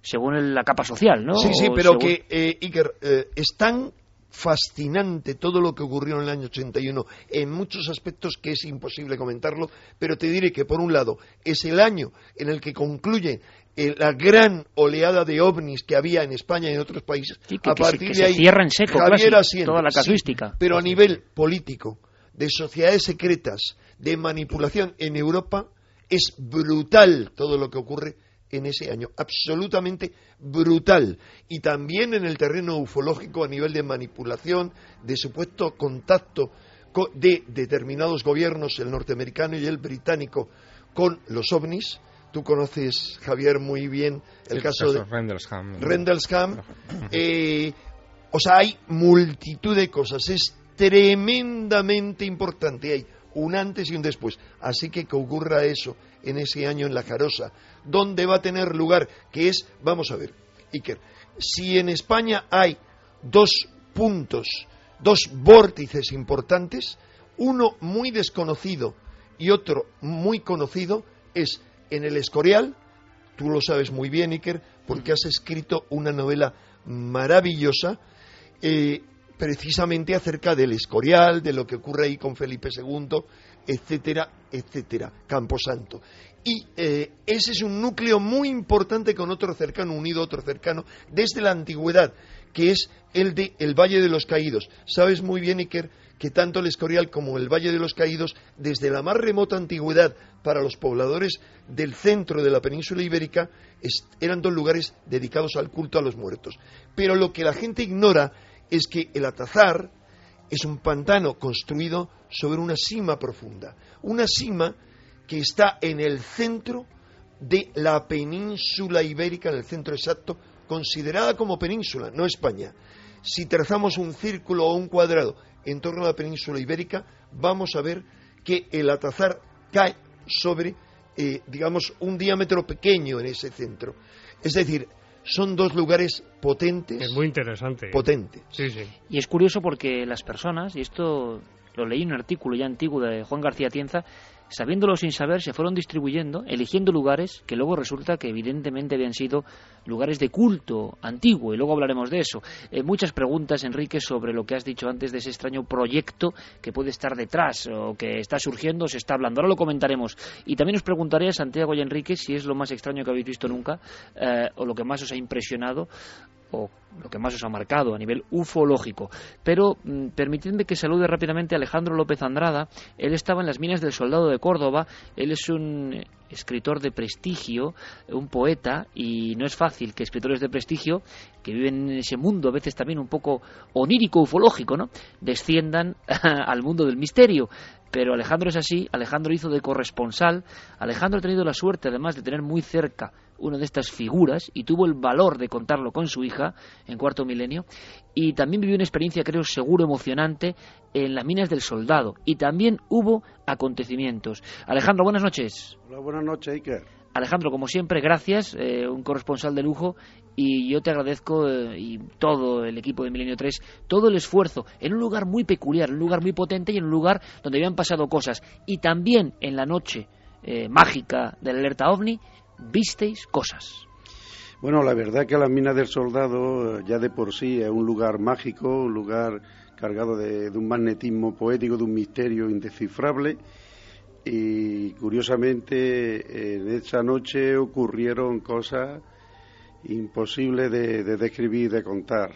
según la capa social, ¿no? Sí, sí, pero que, eh, Iker, eh, están fascinante todo lo que ocurrió en el año 81 en muchos aspectos que es imposible comentarlo, pero te diré que por un lado es el año en el que concluye eh, la gran oleada de ovnis que había en España y en otros países. a partir de ahí, cierra en seco toda la casuística. pero a nivel político, de sociedades secretas, de manipulación en Europa, es brutal todo lo que ocurre en ese año, absolutamente brutal. Y también en el terreno ufológico a nivel de manipulación, de supuesto contacto de determinados gobiernos, el norteamericano y el británico, con los ovnis. Tú conoces, Javier, muy bien el, caso, de Rendlesham. Rendlesham. Eh, o sea, hay multitud de cosas. Es tremendamente importante. Hay un antes y un después. Así que que ocurra eso en ese año en La Jarosa, donde va a tener lugar, que es, vamos a ver, Iker, si en España hay dos puntos, dos vórtices importantes, uno muy desconocido y otro muy conocido, es en el Escorial, tú lo sabes muy bien, Iker, porque has escrito una novela maravillosa, eh, precisamente acerca del Escorial, de lo que ocurre ahí con Felipe II, etcétera, etcétera, Camposanto. Y eh, ese es un núcleo muy importante con otro cercano, unido otro cercano, desde la antigüedad, que es el de el Valle de los Caídos. Sabes muy bien, Iker, que tanto el Escorial como el Valle de los Caídos, desde la más remota antigüedad para los pobladores del centro de la península ibérica, eran dos lugares dedicados al culto a los muertos. Pero lo que la gente ignora es que el Atazar es un pantano construido sobre una cima profunda, una cima que está en el centro de la península ibérica, en el centro exacto, considerada como península, no España. Si trazamos un círculo o un cuadrado en torno a la península ibérica, vamos a ver que el Atazar cae sobre, eh, digamos, un diámetro pequeño en ese centro. Es decir, son dos lugares potentes. Es muy interesante. Potentes. Sí, sí. Y es curioso porque las personas, y esto lo leí en un artículo ya antiguo de Juan García Tienza, sabiéndolo sin saber, se fueron distribuyendo, eligiendo lugares que luego resulta que evidentemente habían sido lugares de culto antiguo, y luego hablaremos de eso. Eh, muchas preguntas, Enrique, sobre lo que has dicho antes de ese extraño proyecto que puede estar detrás o que está surgiendo, se está hablando. Ahora lo comentaremos. Y también os preguntaré a Santiago y a Enrique si es lo más extraño que habéis visto nunca eh, o lo que más os ha impresionado o lo que más os ha marcado a nivel ufológico. Pero mm, permitidme que salude rápidamente a Alejandro López Andrada. Él estaba en las minas del Soldado de Córdoba. Él es un escritor de prestigio, un poeta, y no es fácil que escritores de prestigio, que viven en ese mundo, a veces también un poco onírico, ufológico, ¿no? desciendan al mundo del misterio. Pero Alejandro es así, Alejandro hizo de corresponsal, Alejandro ha tenido la suerte además de tener muy cerca una de estas figuras y tuvo el valor de contarlo con su hija en cuarto milenio y también vivió una experiencia creo seguro emocionante en las minas del soldado y también hubo acontecimientos. Alejandro, buenas noches. Hola, buenas noches, Iker. Alejandro, como siempre, gracias, eh, un corresponsal de lujo, y yo te agradezco, eh, y todo el equipo de Milenio 3, todo el esfuerzo en un lugar muy peculiar, en un lugar muy potente y en un lugar donde habían pasado cosas. Y también en la noche eh, mágica de la alerta OVNI, visteis cosas. Bueno, la verdad que la mina del soldado ya de por sí es un lugar mágico, un lugar cargado de un magnetismo poético, de un misterio indescifrable y curiosamente en esa noche ocurrieron cosas imposibles de, de describir, de contar.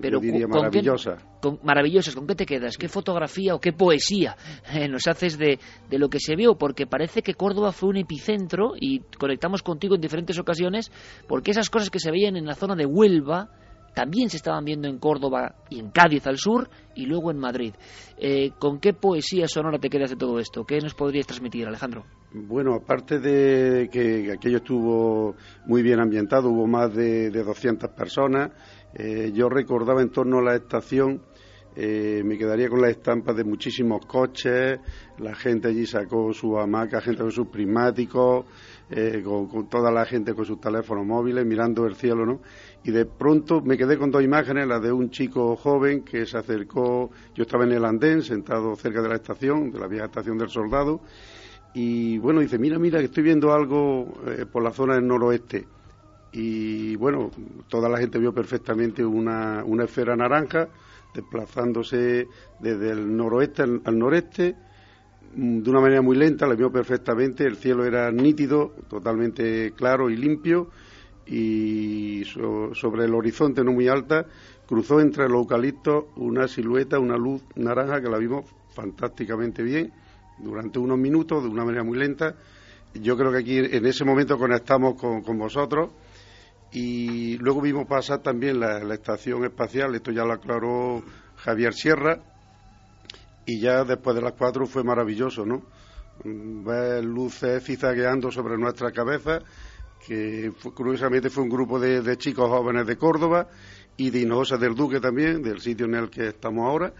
Pero Yo diría cu- ¿con qué- maravillosas. con- maravillosas, ¿con qué te quedas? ¿Qué fotografía o qué poesía eh, nos haces de, de lo que se vio? Porque parece que Córdoba fue un epicentro y conectamos contigo en diferentes ocasiones porque esas cosas que se veían en la zona de Huelva también se estaban viendo en Córdoba y en Cádiz al sur y luego en Madrid. Eh, ¿Con qué poesía sonora te quedas de todo esto? ¿Qué nos podrías transmitir, Alejandro? Bueno, aparte de que aquello estuvo muy bien ambientado, hubo más de, de 200 personas, eh, yo recordaba en torno a la estación, eh, me quedaría con las estampas de muchísimos coches, la gente allí sacó su hamaca, gente con sus prismáticos, eh, con, con toda la gente con sus teléfonos móviles, mirando el cielo, ¿no? Y de pronto me quedé con dos imágenes, la de un chico joven que se acercó, yo estaba en el andén, sentado cerca de la estación, de la vieja estación del soldado, y bueno, dice, mira, mira, que estoy viendo algo eh, por la zona del noroeste. Y bueno, toda la gente vio perfectamente una, una esfera naranja desplazándose desde el noroeste al, noreste mm, de una manera muy lenta, la vio perfectamente, el cielo era nítido, totalmente claro y limpio, y so- sobre el horizonte no muy alta cruzó entre los eucaliptos una silueta, una luz naranja que la vimos fantásticamente bien durante unos minutos de una manera muy lenta. Yo creo que aquí en ese momento conectamos con, con vosotros y luego vimos pasar también la, estación espacial, esto ya lo aclaró Javier Sierra, y ya después de las cuatro fue maravilloso, ¿no? Ver luces cizagueando sobre nuestra cabeza, que curiosamente fue un grupo de, de chicos jóvenes de Córdoba y de Hinojosa del Duque también, del sitio en el que estamos ahora.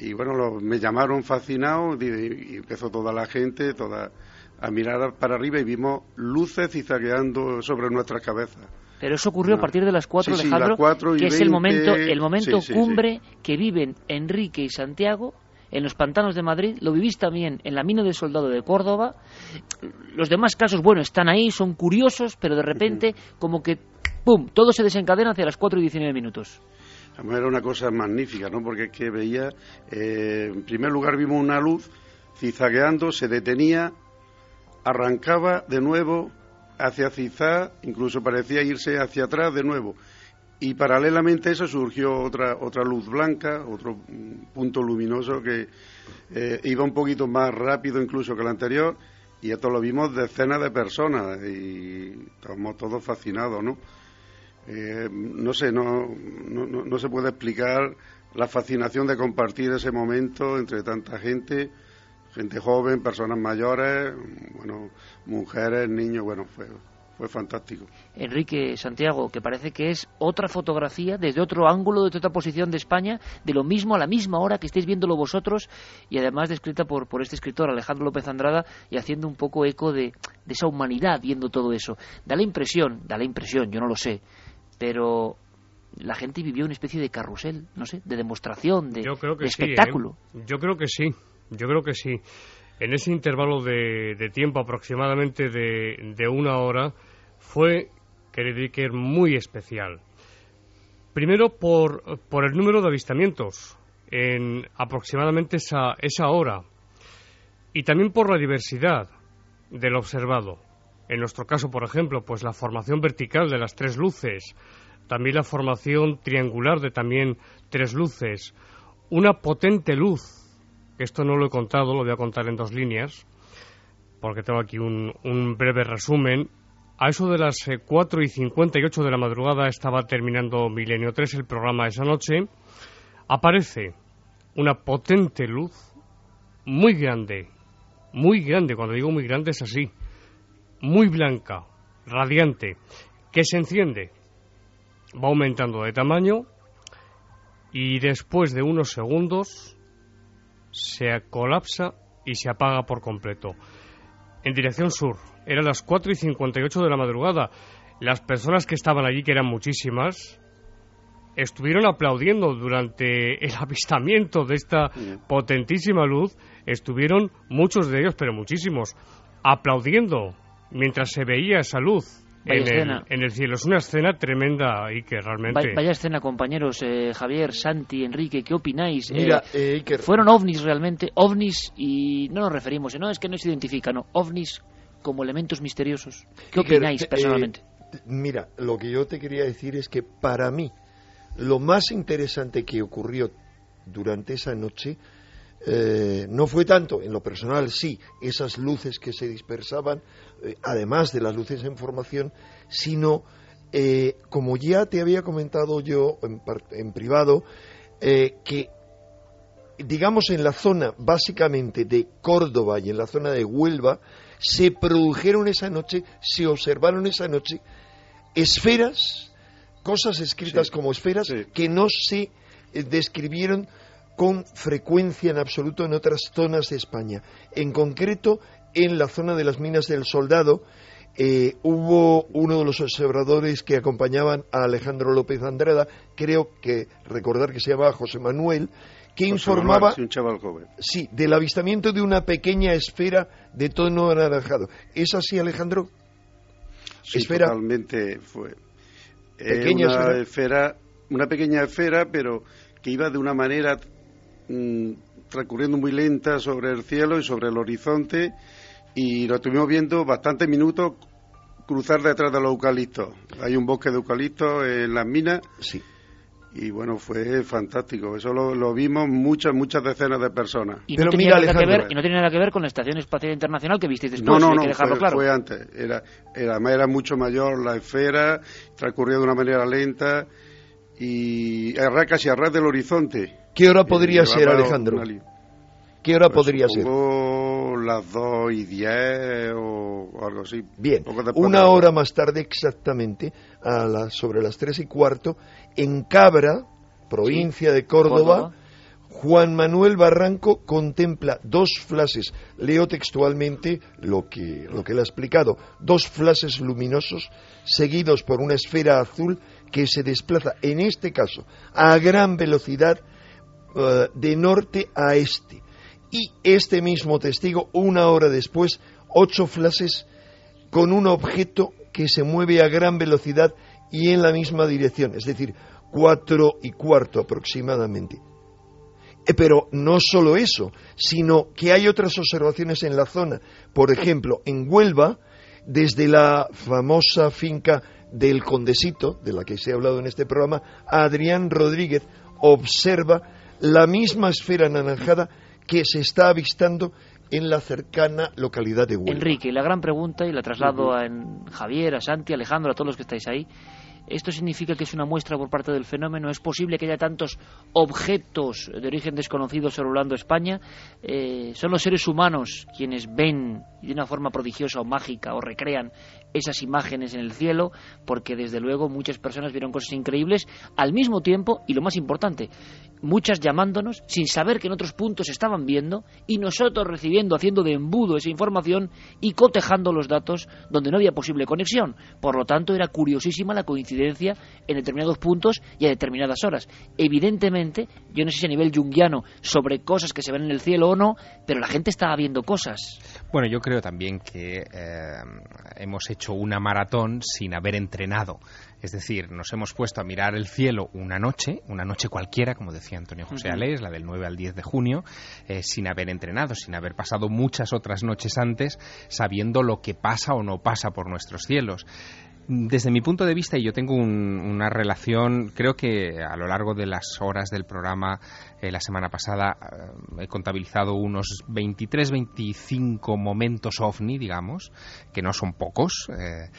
Y bueno, lo- me llamaron fascinado y, y empezó toda la gente toda a mirar para arriba y vimos luces cizagueando sobre nuestras cabezas. Pero eso ocurrió a partir de las 4, Sí, sí, Alejandro, las cuatro y que es el 20, momento, el momento sí, cumbre que viven Enrique y Santiago en los pantanos de Madrid. Lo vivís también en la mina del soldado de Córdoba. Los demás casos, bueno, están ahí, son curiosos, pero de repente, como que, ¡pum!, todo se desencadena hacia las 4 y 19 minutos. Era una cosa magnífica, ¿no? Porque es que veía, eh, en primer lugar vimos una luz cizagueando, se detenía, arrancaba de nuevo hacia Cizá, incluso parecía irse hacia atrás de nuevo. Y paralelamente a eso surgió otra, otra luz blanca, otro mm, punto luminoso que eh, iba un poquito más rápido incluso que el anterior, y esto lo vimos decenas de personas y estamos todos fascinados, ¿no? Eh, no sé, no, no, no- se puede explicar la fascinación de compartir ese momento entre tanta gente, gente joven, personas mayores, bueno, mujeres, niños, bueno, fue, fue fantástico. Enrique Santiago, que parece que es otra fotografía desde otro ángulo, desde otra posición de España, de lo mismo a la misma hora que estáis viéndolo vosotros y además descrita por, por este escritor Alejandro López Andrada y haciendo un poco eco de, de esa humanidad viendo todo eso. Da la impresión, da la impresión, yo no lo sé, pero la gente vivió una especie de carrusel, no sé, de demostración, de, Yo creo que de sí. ¿eh? espectáculo. Yo creo que sí. Yo creo que sí. En ese intervalo de, de tiempo aproximadamente de, de una hora fue, querido Iker, muy especial. Primero por, por el número de avistamientos en aproximadamente esa, esa hora y también por la diversidad del observado. En nuestro caso, por ejemplo, pues la formación vertical de las tres luces, también la formación triangular de también tres luces, una potente luz, que esto no lo he contado, lo voy a contar en dos líneas, porque tengo aquí un, un breve resumen. A eso de las eh, 4 y 58 de la madrugada estaba terminando Milenio 3, el programa esa noche, aparece una potente luz muy grande, muy grande, cuando digo muy grande es así, muy blanca, radiante, que se enciende, va aumentando de tamaño y después de unos segundos se colapsa y se apaga por completo. En dirección sur, eran las 4 y 58 de la madrugada. Las personas que estaban allí, que eran muchísimas, estuvieron aplaudiendo durante el avistamiento de esta potentísima luz. Estuvieron muchos de ellos, pero muchísimos, aplaudiendo mientras se veía esa luz en el, escena. en el cielo. Es una escena tremenda y que realmente... Va- Vaya escena, compañeros. eh, Javier, Santi, Enrique, ¿qué opináis? Mira, Eh, eh, Iker. ¿Fueron ovnis realmente? Ovnis y no nos referimos, no es que no se identifican, no. Ovnis como elementos misteriosos. ¿Qué Iker, opináis eh, personalmente? mira, lo que yo te quería decir es que para mí lo más interesante que ocurrió durante esa noche eh, no fue tanto, en lo personal sí, esas luces que se dispersaban, eh, además de las luces en formación, sino, eh, como ya te había comentado yo en, en privado, que digamos en la zona básicamente de Córdoba y en la zona de Huelva, se produjeron esa noche, se observaron esa noche esferas, cosas escritas como esferas, que no se describieron con frecuencia en absoluto en otras zonas de España. En concreto, en la zona de las minas del Soldado, eh, hubo uno de los observadores que acompañaban a Alejandro López Andrada, creo que recordar que se llamaba José Manuel, que José informaba Manuel, sí, un chaval joven. Sí, del avistamiento de una pequeña esfera de tono anaranjado. ¿Es así, Alejandro? Sí, Esfera. totalmente fue. Eh, Pequeña una esfera. esfera, una pequeña esfera, pero que iba de una manera mm, transcurriendo muy lenta sobre el cielo y sobre el horizonte y lo estuvimos viendo bastantes minutos cruzar detrás de los eucaliptos. Hay un bosque de eucaliptos en las minas. Sí. Y bueno, fue fantástico. Eso lo, lo vimos muchas, muchas decenas de personas. Y no, tenía nada que ver, y no tiene nada que ver con la Estación Espacial Internacional que visteis después, No, no, hay no, que dejarlo fue, claro. fue antes. Era, era, además era mucho mayor la esfera, transcurría de una manera lenta y era casi a ras del horizonte. ¿Qué hora podría ser, Alejandro? ¿Qué hora Pues podría ser? las dos y diez o, o algo así. Bien, una hora más tarde exactamente, a las- sobre las tres y cuarto, en Cabra, provincia de Córdoba, Córdoba. Juan Manuel Barranco contempla dos flashes, leo textualmente lo que, lo que él ha explicado, dos flashes luminosos seguidos por una esfera azul que se desplaza, en este caso, a gran velocidad eh, de norte a este. Y este mismo testigo, una hora después, ocho flashes con un objeto que se mueve a gran velocidad y en la misma dirección, es decir, cuatro y cuarto aproximadamente. Eh, Pero no solo eso, sino que hay otras observaciones en la zona. Por ejemplo, en Huelva, desde la famosa finca del Condesito, de la que se ha hablado en este programa, Adrián Rodríguez observa la misma esfera anaranjada que se está avistando en la cercana localidad de Huelva. Enrique, la gran pregunta, y la traslado a Javier, a Santi, a Alejandro, a todos los que estáis ahí. ¿Esto significa que es una muestra por parte del fenómeno? ¿Es posible que haya tantos objetos de origen desconocido sobrevolando España? Eh, ¿Son los seres humanos quienes ven de una forma prodigiosa o mágica o recrean esas imágenes en el cielo? Porque desde luego muchas personas vieron cosas increíbles al mismo tiempo, y lo más importante, muchas llamándonos sin saber que en otros puntos estaban viendo y nosotros recibiendo, haciendo de embudo esa información y cotejando los datos donde no había posible conexión. Por lo tanto, era curiosísima la coincidencia en determinados puntos y a determinadas horas. Evidentemente, yo no sé si a nivel junguiano sobre cosas que se ven en el cielo o no, pero la gente estaba viendo cosas. Bueno, yo creo también que eh, hemos hecho una maratón sin haber entrenado. Es decir, nos hemos puesto a mirar el cielo una noche, una noche cualquiera, como decía Antonio José Ujú. Alés, la del 9 al 10 de junio, eh, sin haber entrenado, sin haber pasado muchas otras noches antes sabiendo lo que pasa o no pasa por nuestros cielos. Desde mi punto de vista, y yo tengo un- una relación, creo que a lo largo de las horas del programa eh, la semana pasada eh, he contabilizado unos 23, 25 momentos ovni, digamos, que no son pocos. eh,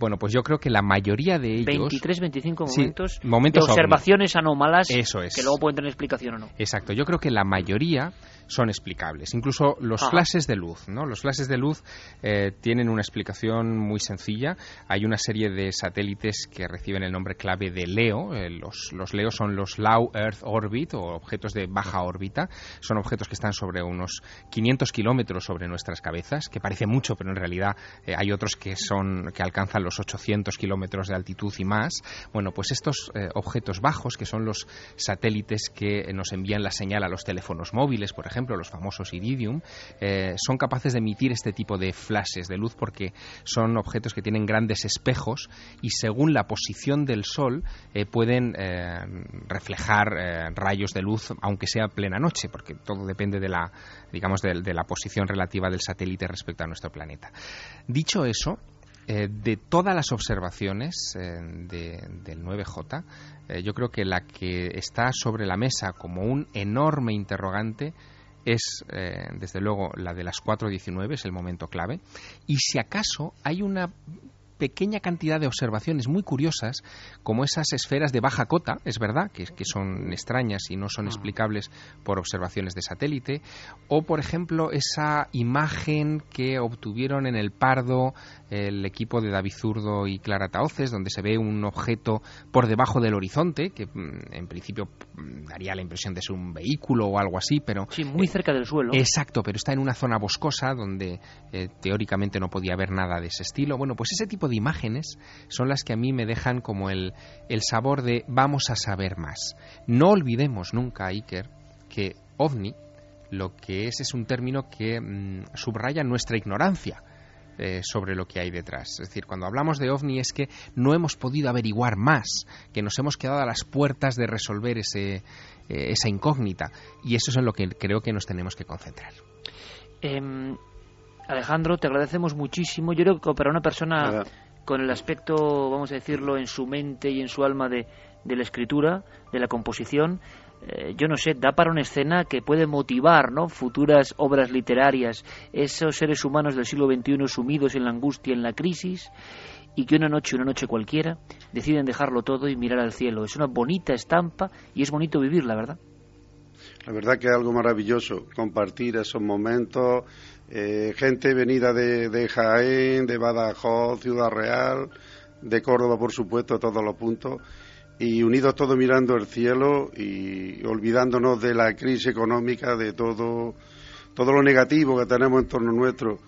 bueno, pues yo creo que la mayoría de ellos... 23, 25 Sí, momentos, ovni. observaciones anómalas Eso es. que luego pueden tener explicación o no. Exacto, yo creo que la mayoría son explicables. Incluso los Ajá. flashes de luz, ¿no? Los flashes de luz eh, tienen una explicación muy sencilla. Hay una serie de satélites que reciben el nombre clave de LEO. Eh, los, los LEO son los Low Earth Orbit o objetos de baja órbita. Son objetos que están sobre unos 500 kilómetros sobre nuestras cabezas, que parece mucho, pero en realidad eh, hay otros que son que alcanzan los 800 kilómetros de altitud y más. Bueno, pues estos objetos bajos, que son los satélites que nos envían la señal a los teléfonos móviles, por ejemplo, los famosos Iridium, eh, son capaces de emitir este tipo de flashes de luz porque son objetos que tienen grandes espejos y según la posición del Sol eh, pueden eh, reflejar eh, rayos de luz, aunque sea plena noche, porque todo depende de la, digamos, de, la posición relativa del satélite respecto a nuestro planeta. Dicho eso, de todas las observaciones de- del 9J, eh, yo creo que la que está sobre la mesa como un enorme interrogante es, eh, desde luego, la de las 4.19, es el momento clave. Y si acaso hay una pequeña cantidad de observaciones muy curiosas, como esas esferas de baja cota, es verdad, que, que son extrañas y no son explicables por observaciones de satélite, o por ejemplo esa imagen que obtuvieron en el Pardo el equipo de David Zurdo y Clara Taoces, donde se ve un objeto por debajo del horizonte, que mm, en principio mm, daría la impresión de ser un vehículo o algo así, pero... Sí, muy cerca del suelo. Exacto, pero está en una zona boscosa donde eh, teóricamente no podía haber nada de ese estilo. Bueno, pues ese tipo de imágenes son las que a mí me dejan como el, el sabor de vamos a saber más. No olvidemos nunca, Iker, que ovni lo que es es un término que mm, subraya nuestra ignorancia eh, sobre lo que hay detrás. Es decir, cuando hablamos de ovni es que no hemos podido averiguar más, que nos hemos quedado a las puertas de resolver ese, eh, esa incógnita. Y eso es en lo que creo que nos tenemos que concentrar. Em, Alejandro, te agradecemos muchísimo. Yo creo que para una persona Nada. con el aspecto, vamos a decirlo, en su mente y en su alma de, de la escritura, de la composición, eh, yo no sé, da para una escena que puede motivar ¿no? futuras obras literarias, esos seres humanos del siglo XXI sumidos en la angustia, en la crisis, y que una noche, una noche cualquiera, deciden dejarlo todo y mirar al cielo. Es una bonita estampa y es bonito vivirla, ¿verdad? La verdad que es algo maravilloso compartir esos momentos. Eh, gente venida de, de Jaén, de Badajoz, Ciudad Real, de Córdoba, por supuesto, todos los puntos. Y unidos todos mirando el cielo y olvidándonos de la crisis económica, de todo, todo lo negativo que tenemos en torno nuestro.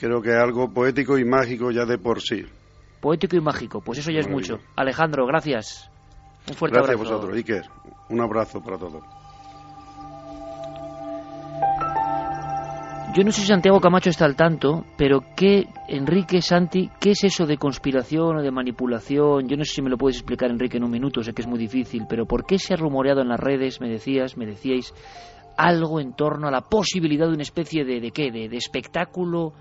Creo que es algo poético y mágico ya de por sí. Poético y mágico, pues eso ya es mucho. Alejandro, gracias. Un fuerte Gracias a abrazo. vosotros, Iker. Un abrazo para todos. Yo no sé si Santiago Camacho está al tanto, pero ¿qué, Enrique, Santi, qué es eso de conspiración o de manipulación? Yo no sé si me lo puedes explicar, Enrique, en un minuto, sé que es muy difícil, pero ¿por qué se ha rumoreado en las redes, me decías, me decíais, algo en torno a la posibilidad de una especie de, de qué, de, de espectáculo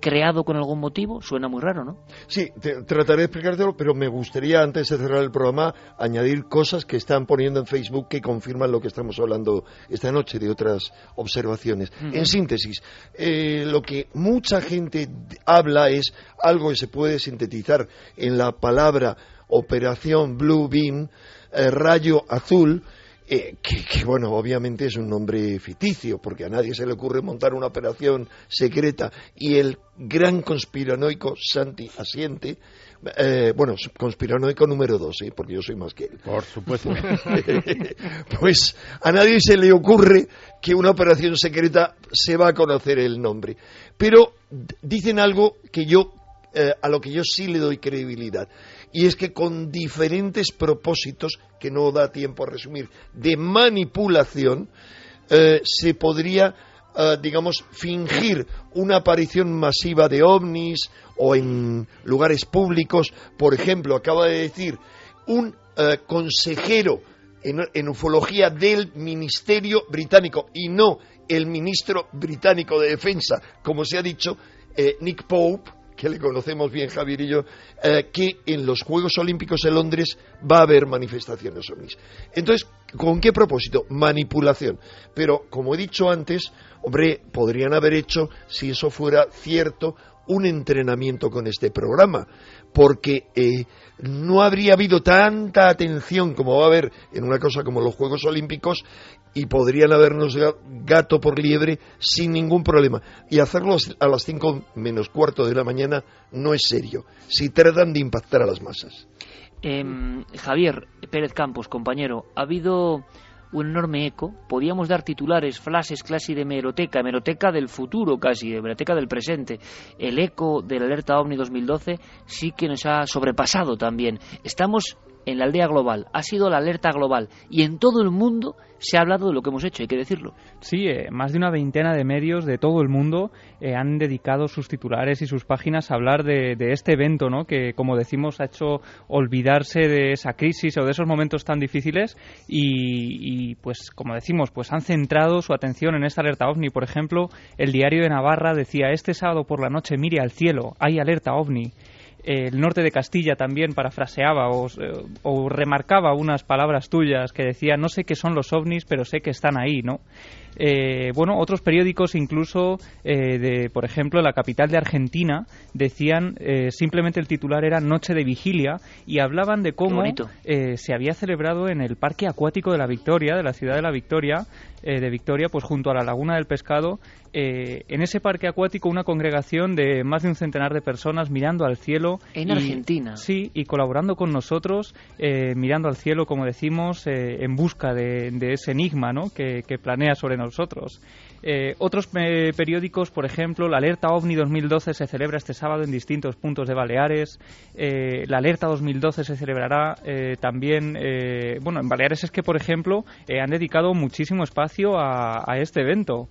creado con algún motivo? Suena muy raro, ¿no? Sí, te- trataré de explicártelo, pero me gustaría, antes de cerrar el programa, añadir cosas que están poniendo en Facebook que confirman lo que estamos hablando esta noche de otras observaciones. En síntesis, eh, lo que mucha gente habla es algo que se puede sintetizar en la palabra Operación Blue Beam, eh, rayo azul, eh, que, que, bueno, obviamente es un nombre ficticio, porque a nadie se le ocurre montar una operación secreta y el gran conspiranoico Santi Asiente, eh, bueno, conspiranoico número dos, ¿eh? porque yo soy más que él. Por supuesto. pues a nadie se le ocurre que una operación secreta se va a conocer el nombre. Pero dicen algo que yo, eh, a lo que yo sí le doy credibilidad. Y es que con diferentes propósitos, que no da tiempo a resumir, de manipulación, eh, se podría, eh, digamos, fingir una aparición masiva de ovnis o en lugares públicos. Por ejemplo, acaba de decir un eh, consejero en, ufología del Ministerio Británico y no el ministro británico de Defensa, como se ha dicho, Nick Pope, que le conocemos bien Javier y yo, eh, que en los Juegos Olímpicos de Londres va a haber manifestaciones ovnis. Entonces, ¿con qué propósito? Manipulación. Pero, como he dicho antes, hombre, podrían haber hecho, si eso fuera cierto, un entrenamiento con este programa, porque eh, no habría habido tanta atención como va a haber en una cosa como los Juegos Olímpicos y podrían habernos ga- gato por liebre sin ningún problema. Y hacerlo a las 5 menos cuarto de la mañana no es serio, si tratan de impactar a las masas. Em, Javier Pérez Campos, compañero, ha habido un enorme eco. Podíamos dar titulares, flashes casi de meroteca, meroteca del futuro casi, de meroteca del presente. El eco de la alerta OVNI 2012 sí que nos ha sobrepasado también. Estamos en la aldea global, ha sido la alerta global y en todo el mundo se ha hablado de lo que hemos hecho, hay que decirlo. Sí, eh, más de una veintena de medios de todo el mundo eh, han dedicado sus titulares y sus páginas a hablar de, este evento, ¿no? Que, como decimos, ha hecho olvidarse de esa crisis o de esos momentos tan difíciles y, y, pues, como decimos, pues han centrado su atención en esta alerta ovni. Por ejemplo, el diario de Navarra decía este sábado por la noche mire al cielo, hay alerta ovni el norte de Castilla también parafraseaba o, remarcaba unas palabras tuyas que decía no sé qué son los ovnis pero sé que están ahí no eh, bueno otros periódicos incluso eh, de por ejemplo la capital de Argentina decían eh, simplemente el titular era noche de vigilia y hablaban de cómo eh, se había celebrado en el parque acuático de la Victoria de la ciudad de la Victoria eh, de Victoria pues junto a la laguna del pescado eh, en ese parque acuático una congregación de más de un centenar de personas mirando al cielo. En y, Argentina. Sí, y colaborando con nosotros, eh, mirando al cielo, como decimos, eh, en busca de, de, ese enigma ¿no? que, que planea sobre nosotros. Eh, otros eh, periódicos, por ejemplo, la alerta OVNI 2012 se celebra este sábado en distintos puntos de Baleares. Eh, la alerta 2012 se celebrará eh, también, bueno, en Baleares es que, por ejemplo, han dedicado muchísimo espacio a, a este evento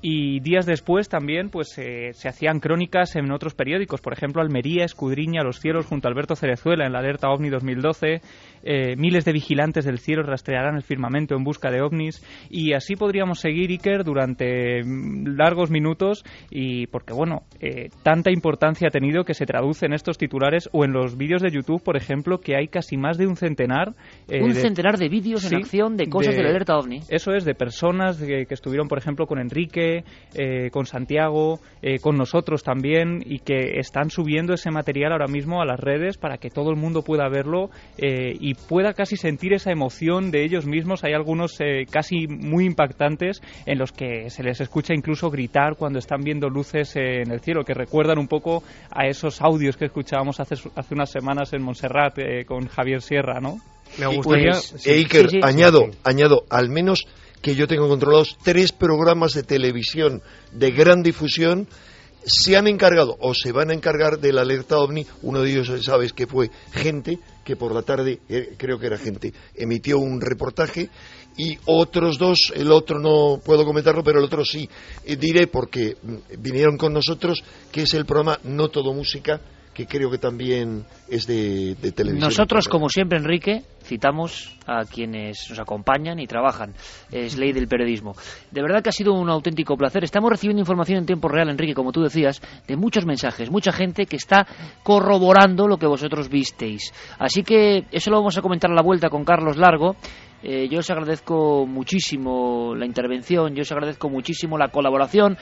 y días después también pues eh, se hacían crónicas en otros periódicos por ejemplo Almería escudriña los cielos junto a Alberto Cerezuela en la alerta OVNI 2012 eh, miles de vigilantes del cielo rastrearán el firmamento en busca de ovnis y así podríamos seguir Iker durante largos minutos y porque bueno eh, tanta importancia ha tenido que se traduce en estos titulares o en los vídeos de YouTube por ejemplo que hay casi más de un centenar un de, centenar de vídeos sí, en acción de cosas de, de la alerta OVNI. eso es de personas que, que estuvieron por ejemplo con Enrique eh, con Santiago, eh, con nosotros también y que están subiendo ese material ahora mismo a las redes para que todo el mundo pueda verlo eh, y pueda casi sentir esa emoción de ellos mismos. Hay algunos eh, casi muy impactantes en los que se les escucha incluso gritar cuando están viendo luces eh, en el cielo, que recuerdan un poco a esos audios que escuchábamos hace, hace unas semanas en Montserrat eh, con Javier Sierra, ¿no? Me gustaría... Pues, sí. Iker, sí, sí, añado, añado, al menos que yo tengo controlados tres programas de televisión de gran difusión se han encargado o se van a encargar de la alerta ovni. Uno de ellos, sabes, que fue gente que por la tarde, eh, creo que era gente, emitió un reportaje y otros dos, el otro no puedo comentarlo, pero el otro sí. Eh, diré porque vinieron con nosotros, que es el programa No Todo Música, que creo que también es de, de televisión. Nosotros, como siempre, Enrique, citamos a quienes nos acompañan y trabajan. Es ley del periodismo. De verdad que ha sido un auténtico placer. Estamos recibiendo información en tiempo real, Enrique, como tú decías, de muchos mensajes, mucha gente que está corroborando lo que vosotros visteis. Así que eso lo vamos a comentar a la vuelta con Carlos Largo. Eh, yo os agradezco muchísimo la intervención, yo os agradezco muchísimo la colaboración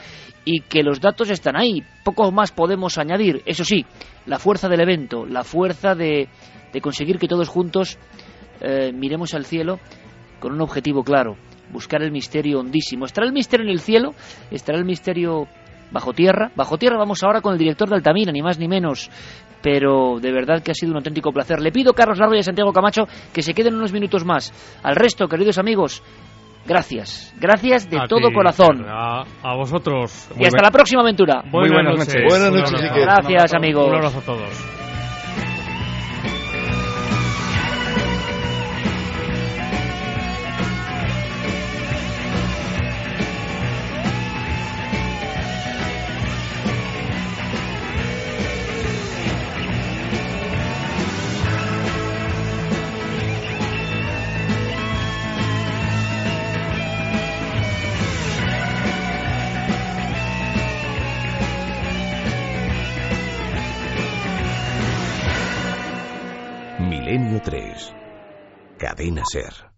y que los datos están ahí. Poco más podemos añadir. Eso sí, la fuerza del evento, la fuerza de, de conseguir que todos juntos eh, miremos al cielo con un objetivo claro, buscar el misterio hondísimo. ¿Estará el misterio en el cielo? ¿Estará el misterio bajo tierra? Bajo tierra vamos ahora con el director de Altamira, ni más ni menos. Pero de verdad que ha sido un auténtico placer. Le pido a Carlos Largo y a Santiago Camacho que se queden unos minutos más. Al resto, queridos amigos, gracias. Gracias de a todo ti, corazón. A, a vosotros. y hasta la próxima aventura. Muy buenas, buenas noches. Buenas noches. Gracias, amigos. Un abrazo a todos. Cadena Ser.